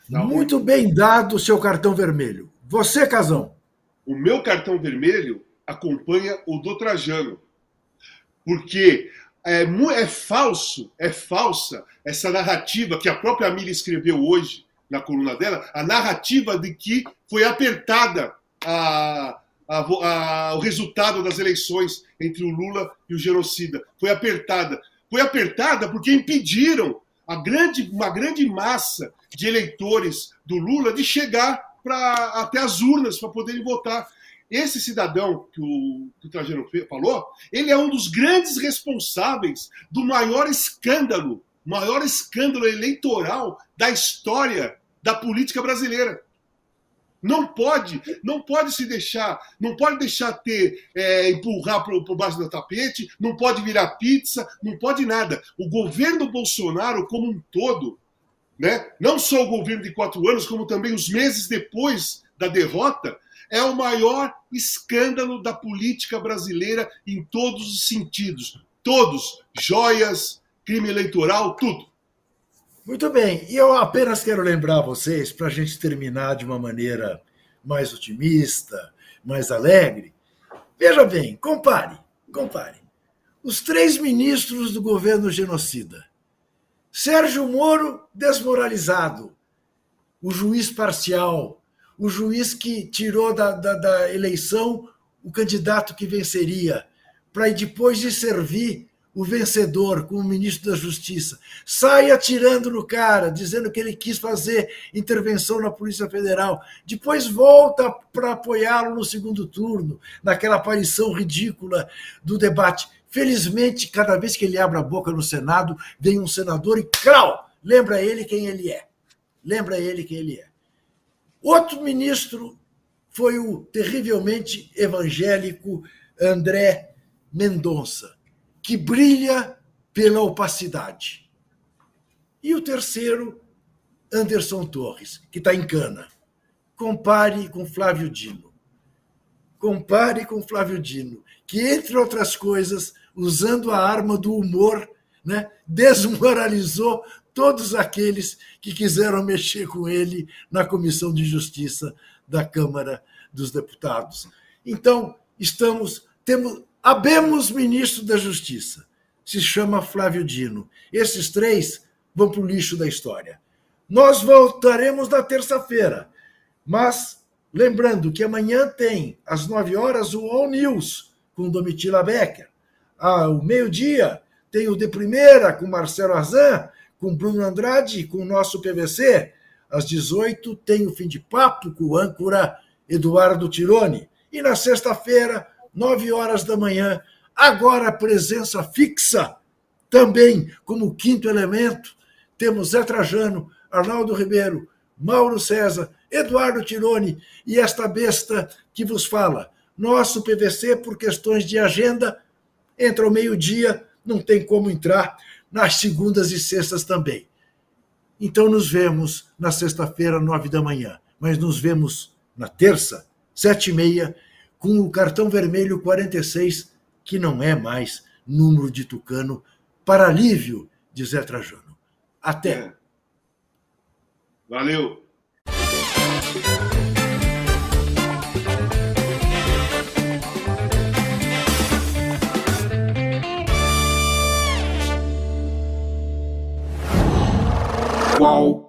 Muito bem dado o seu cartão vermelho. Você, Casão. O meu cartão vermelho acompanha o do Trajano. Porque é, é falso, é falsa essa narrativa que a própria Amília escreveu hoje na coluna dela, a narrativa de que foi apertada a- a a- o resultado das eleições entre o Lula e o genocida. Foi apertada. Foi apertada porque impediram grande, uma grande massa de eleitores do Lula de chegar pra, até as urnas para poderem votar. Esse cidadão que o, que o Trajano falou, ele é um dos grandes responsáveis do maior escândalo, maior escândalo eleitoral da história da política brasileira. Não pode, não pode se deixar, não pode deixar ter, é, empurrar por baixo do tapete, não pode virar pizza, não pode nada. O governo Bolsonaro como um todo, né, não só o governo de quatro anos, como também os meses depois da derrota, é o maior escândalo da política brasileira em todos os sentidos. Todos, joias, crime eleitoral, tudo. Muito bem, e eu apenas quero lembrar vocês, para a gente terminar de uma maneira mais otimista, mais alegre. Veja bem, compare, compare. Os três ministros do governo genocida. Sérgio Moro, desmoralizado. O juiz parcial, o juiz que tirou da, da, da eleição o candidato que venceria, para depois de servir o vencedor como ministro da Justiça. Sai atirando no cara, dizendo que ele quis fazer intervenção na Polícia Federal. Depois volta para apoiá-lo no segundo turno, naquela aparição ridícula do debate. Felizmente, cada vez que ele abre a boca no Senado, vem um senador e, crau, lembra ele quem ele é. Lembra ele quem ele é. Outro ministro foi o terrivelmente evangélico André Mendonça, que brilha pela opacidade. E o terceiro, Anderson Torres, que está em cana. Compare com Flávio Dino. Compare com Flávio Dino, que, entre outras coisas, usando a arma do humor, né, desmoralizou todos aqueles que quiseram mexer com ele na Comissão de Justiça da Câmara dos Deputados. Então, estamos, temos, abemos ministro da Justiça, se chama Flávio Dino. Esses três vão para o lixo da história. Nós voltaremos na terça-feira, mas lembrando que amanhã tem, às nove horas, o All News com Domitila Becker. Ao meio-dia, tem o De Primeira com Marcelo Arzan, com Bruno Andrade, com o nosso PVC. Às 18 tem o Fim de Papo com o âncora Eduardo Tironi. E na sexta-feira, 9 horas da manhã, agora presença fixa, também como quinto elemento, temos Zé Trajano, Arnaldo Ribeiro, Mauro César, Eduardo Tironi e esta besta que vos fala. Nosso PVC, por questões de agenda, entra ao meio-dia, não tem como entrar nas segundas e sextas também. Então nos vemos na sexta-feira, nove da manhã, mas nos vemos na terça, sete e meia, com o cartão vermelho 46, que não é mais número de tucano, para alívio de Zé Trajano. Até. É. Valeu. Qual?